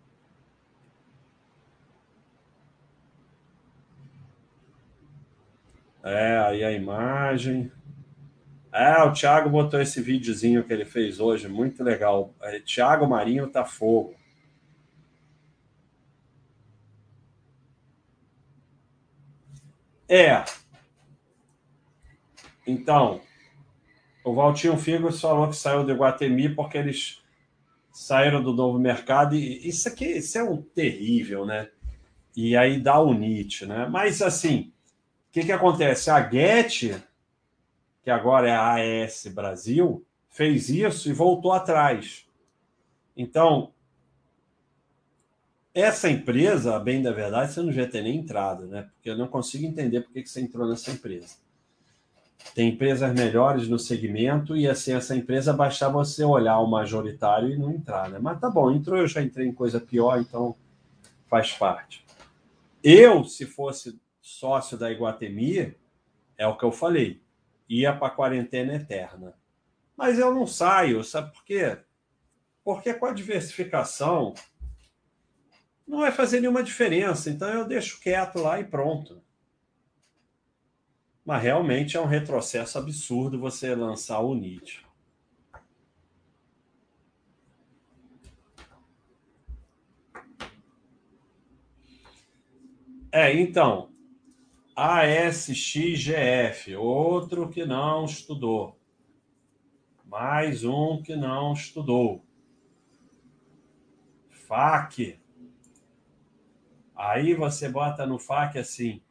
É, aí a imagem. É, o Thiago botou esse videozinho que ele fez hoje, muito legal. É, Thiago Marinho tá fogo. É. Então, o Valtinho Figos falou que saiu do Iguatemi porque eles saíram do novo mercado e isso aqui isso é um terrível, né? E aí dá o NIT, né? Mas assim, que, que acontece? A Get, que agora é a AES Brasil, fez isso e voltou atrás. Então, essa empresa, bem da verdade, você não devia ter nem entrado, né? Porque eu não consigo entender por que você entrou nessa empresa. Tem empresas melhores no segmento e assim, essa empresa baixar você olhar o majoritário e não entrar, né? Mas tá bom, entrou, eu já entrei em coisa pior, então faz parte. Eu, se fosse sócio da Iguatemi, é o que eu falei, ia para a quarentena eterna. Mas eu não saio, sabe por quê? Porque com a diversificação não vai fazer nenhuma diferença, então eu deixo quieto lá e pronto. Mas realmente é um retrocesso absurdo você lançar o NIT. É, então, ASXGF, outro que não estudou. Mais um que não estudou. FAC. Aí você bota no FAC assim.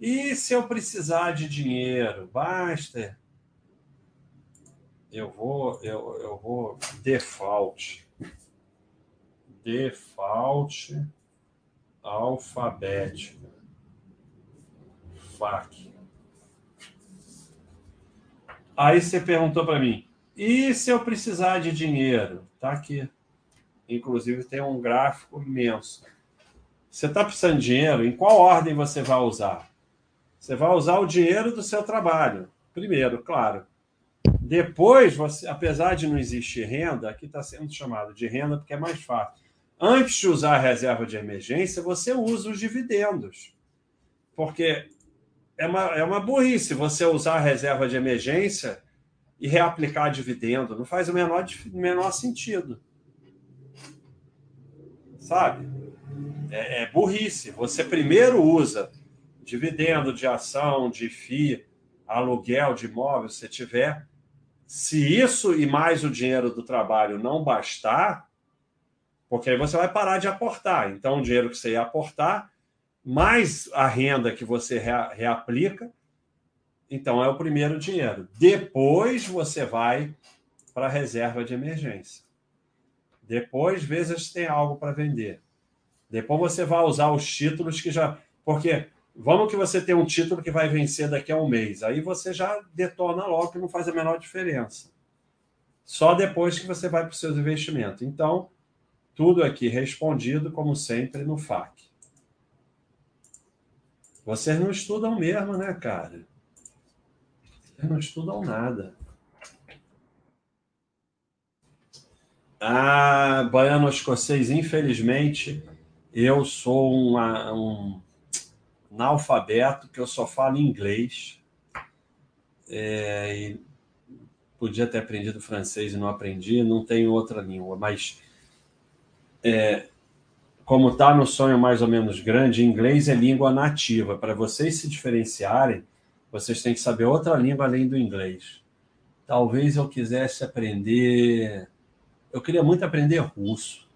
E se eu precisar de dinheiro? Basta. Eu vou, eu, eu vou default. Default alfabético. FAC. Aí você perguntou para mim, e se eu precisar de dinheiro? Tá aqui. inclusive tem um gráfico imenso. Você está precisando de dinheiro, em qual ordem você vai usar? Você vai usar o dinheiro do seu trabalho, primeiro, claro. Depois, você, apesar de não existir renda, aqui está sendo chamado de renda porque é mais fácil. Antes de usar a reserva de emergência, você usa os dividendos. Porque é uma, é uma burrice você usar a reserva de emergência e reaplicar dividendo. Não faz o menor, menor sentido. Sabe? É, é burrice. Você primeiro usa dividendo de ação, de FII, aluguel de imóvel, se tiver. Se isso e mais o dinheiro do trabalho não bastar, porque aí você vai parar de aportar. Então, o dinheiro que você ia aportar, mais a renda que você reaplica, então é o primeiro dinheiro. Depois você vai para a reserva de emergência. Depois, vezes tem algo para vender. Depois você vai usar os títulos que já. Porque vamos que você tem um título que vai vencer daqui a um mês. Aí você já detona logo que não faz a menor diferença. Só depois que você vai para os seus investimentos. Então, tudo aqui respondido, como sempre, no FAQ. Vocês não estudam mesmo, né, cara? Vocês não estudam nada. Ah, baiano escocês, infelizmente, eu sou uma, um analfabeto que eu só falo inglês. É, podia ter aprendido francês e não aprendi, não tenho outra língua, mas é, como está no sonho mais ou menos grande, inglês é língua nativa. Para vocês se diferenciarem, vocês têm que saber outra língua além do inglês. Talvez eu quisesse aprender. Eu queria muito aprender russo.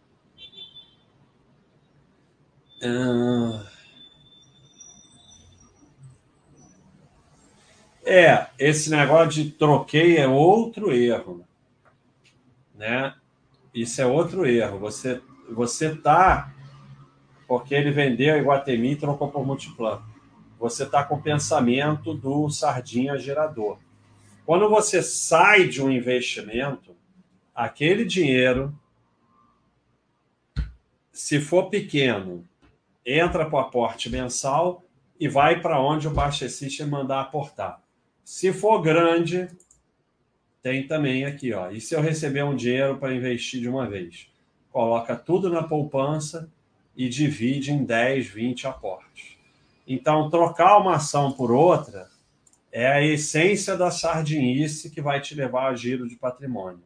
É, esse negócio de troquei é outro erro, né? Isso é outro erro. Você você tá porque ele vendeu a Iguatemi e trocou por Multiplan. Você está com o pensamento do sardinha gerador. Quando você sai de um investimento, aquele dinheiro, se for pequeno, entra para o aporte mensal e vai para onde o Baixa System mandar aportar. Se for grande, tem também aqui, ó. E se eu receber um dinheiro para investir de uma vez? Coloca tudo na poupança e divide em 10, 20 aportes. Então, trocar uma ação por outra é a essência da sardinice que vai te levar a giro de patrimônio.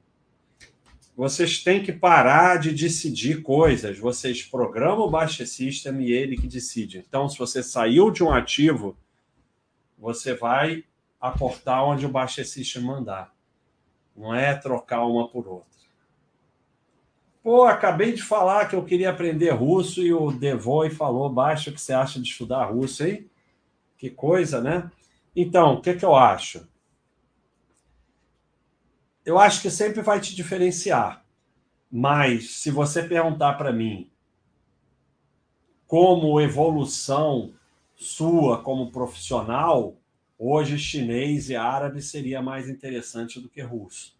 Vocês têm que parar de decidir coisas. Vocês programam o Baixa System e ele que decide. Então, se você saiu de um ativo, você vai aportar onde o Baixa System mandar. Não é trocar uma por outra. Pô, acabei de falar que eu queria aprender russo e o Devoy falou, baixa, o que você acha de estudar russo, hein? Que coisa, né? Então, o que, que eu acho? Eu acho que sempre vai te diferenciar. Mas, se você perguntar para mim como evolução sua como profissional, hoje chinês e árabe seria mais interessante do que russo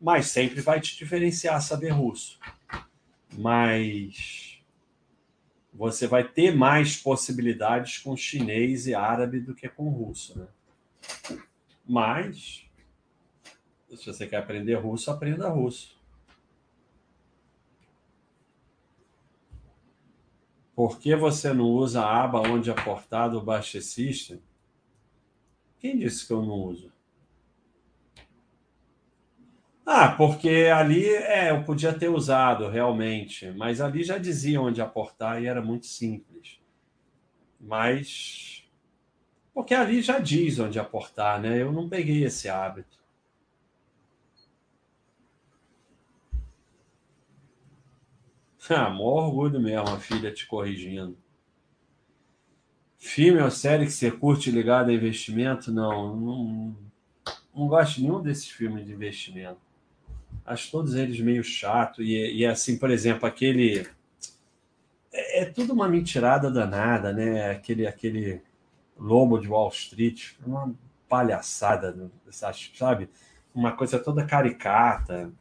mas sempre vai te diferenciar saber russo. Mas você vai ter mais possibilidades com chinês e árabe do que com russo, né? Mas se você quer aprender russo, aprenda russo. Por que você não usa a aba onde aportado o Baixa System? Quem disse que eu não uso? Ah, porque ali é, eu podia ter usado realmente, mas ali já dizia onde aportar e era muito simples. Mas porque ali já diz onde aportar, né? Eu não peguei esse hábito. Ah, maior orgulho mesmo, a filha te corrigindo. Filme ou série que você curte ligado a investimento? Não, não, não gosto nenhum desses filmes de investimento acho todos eles meio chato e, e assim, por exemplo, aquele é, é, tudo uma mentirada danada, né? Aquele aquele lobo de Wall Street, uma palhaçada, sabe? Uma coisa toda caricata,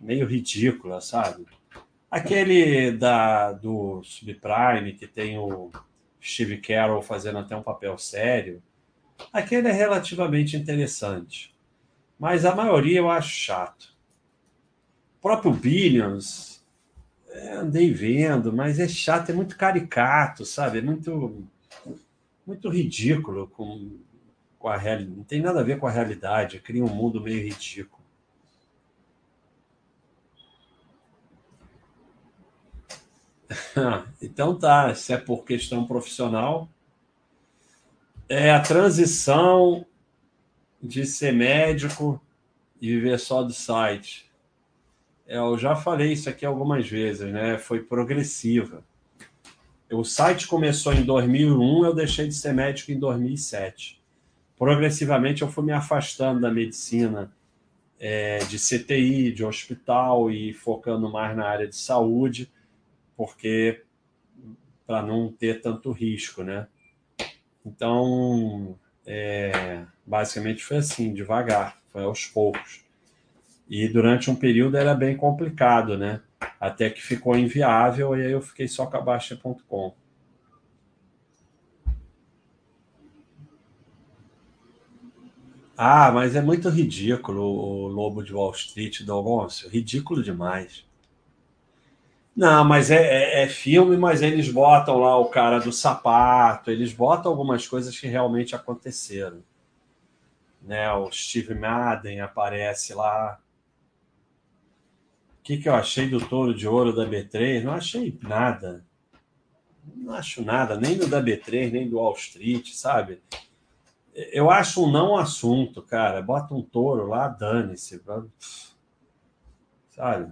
meio ridícula, sabe? Aquele da, do Subprime, que tem o Steve Carroll fazendo até um papel sério, aquele é relativamente interessante. Mas a maioria eu acho chato. Próprio Billions, é, andei vendo, mas é chato, é muito caricato, sabe? É muito, muito ridículo com, com a realidade. Não tem nada a ver com a realidade, cria um mundo meio ridículo. então tá, se é por questão profissional, é a transição de ser médico e viver só do site. É, eu já falei isso aqui algumas vezes, né? Foi progressiva. O site começou em 2001, eu deixei de ser médico em 2007. Progressivamente eu fui me afastando da medicina é, de CTI, de hospital e focando mais na área de saúde, porque para não ter tanto risco, né? Então, é, basicamente foi assim, devagar, foi aos poucos. E durante um período era bem complicado, né? Até que ficou inviável e aí eu fiquei só com a Baixa.com. Ah, mas é muito ridículo o Lobo de Wall Street do Alonso. Ridículo demais. Não, mas é, é, é, filme, mas eles botam lá o cara do sapato, eles botam algumas coisas que realmente aconteceram. Né? O Steve Madden aparece lá. Que, que eu achei do touro de ouro da B3? Não achei nada. Não acho nada, nem do da B3, nem do Wall Street, sabe? Eu acho um não assunto, cara. Bota um touro lá, dane-se. Sabe?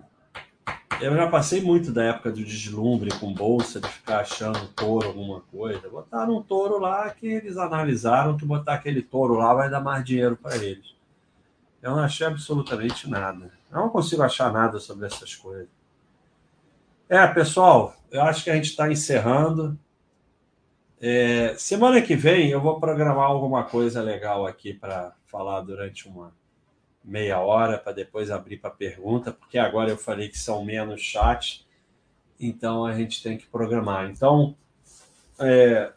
Eu já passei muito da época do deslumbre com bolsa, de ficar achando touro alguma coisa. Botaram um touro lá que eles analisaram que botar aquele touro lá vai dar mais dinheiro para eles. Eu não achei absolutamente nada. Eu não consigo achar nada sobre essas coisas. É, pessoal, eu acho que a gente está encerrando. É, semana que vem eu vou programar alguma coisa legal aqui para falar durante uma meia hora para depois abrir para pergunta, porque agora eu falei que são menos chats, então a gente tem que programar. Então, é,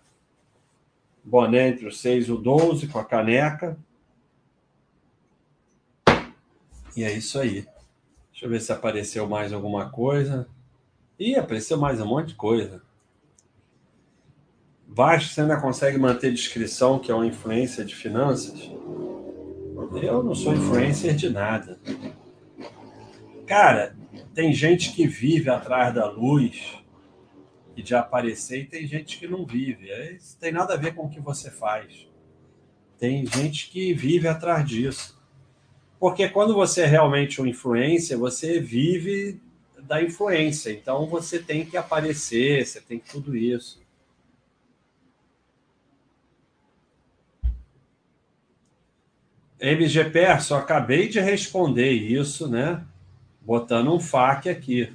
boné entre o 6 e o 12 com a caneca. E é isso aí. Deixa eu ver se apareceu mais alguma coisa. Ih, apareceu mais um monte de coisa. Baixo, você ainda consegue manter descrição, que é uma influência de finanças? Eu não sou influencer de nada. Cara, tem gente que vive atrás da luz e de aparecer, e tem gente que não vive. É, isso tem nada a ver com o que você faz. Tem gente que vive atrás disso. Porque quando você é realmente um influencer, você vive da influência. Então você tem que aparecer, você tem tudo isso. MG só acabei de responder isso, né? Botando um FAQ aqui.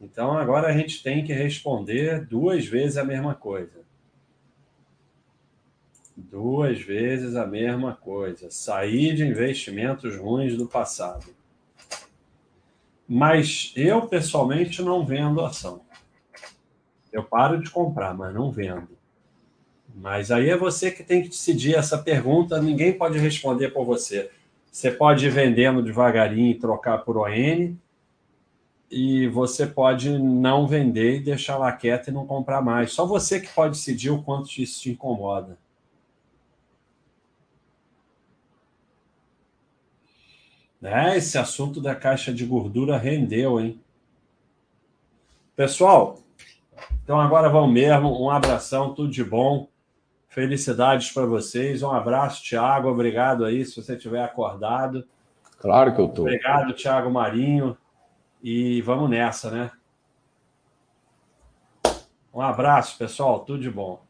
Então agora a gente tem que responder duas vezes a mesma coisa. Duas vezes a mesma coisa. Sair de investimentos ruins do passado. Mas eu, pessoalmente, não vendo ação. Eu paro de comprar, mas não vendo. Mas aí é você que tem que decidir essa pergunta, ninguém pode responder por você. Você pode ir vendendo devagarinho e trocar por ON, e você pode não vender e deixar lá quieto e não comprar mais. Só você que pode decidir o quanto isso te incomoda. É, esse assunto da caixa de gordura rendeu, hein? Pessoal, então agora vamos mesmo. Um abração, tudo de bom. Felicidades para vocês. Um abraço, Tiago. Obrigado aí, se você estiver acordado. Claro que eu estou. Obrigado, Tiago Marinho. E vamos nessa, né? Um abraço, pessoal. Tudo de bom.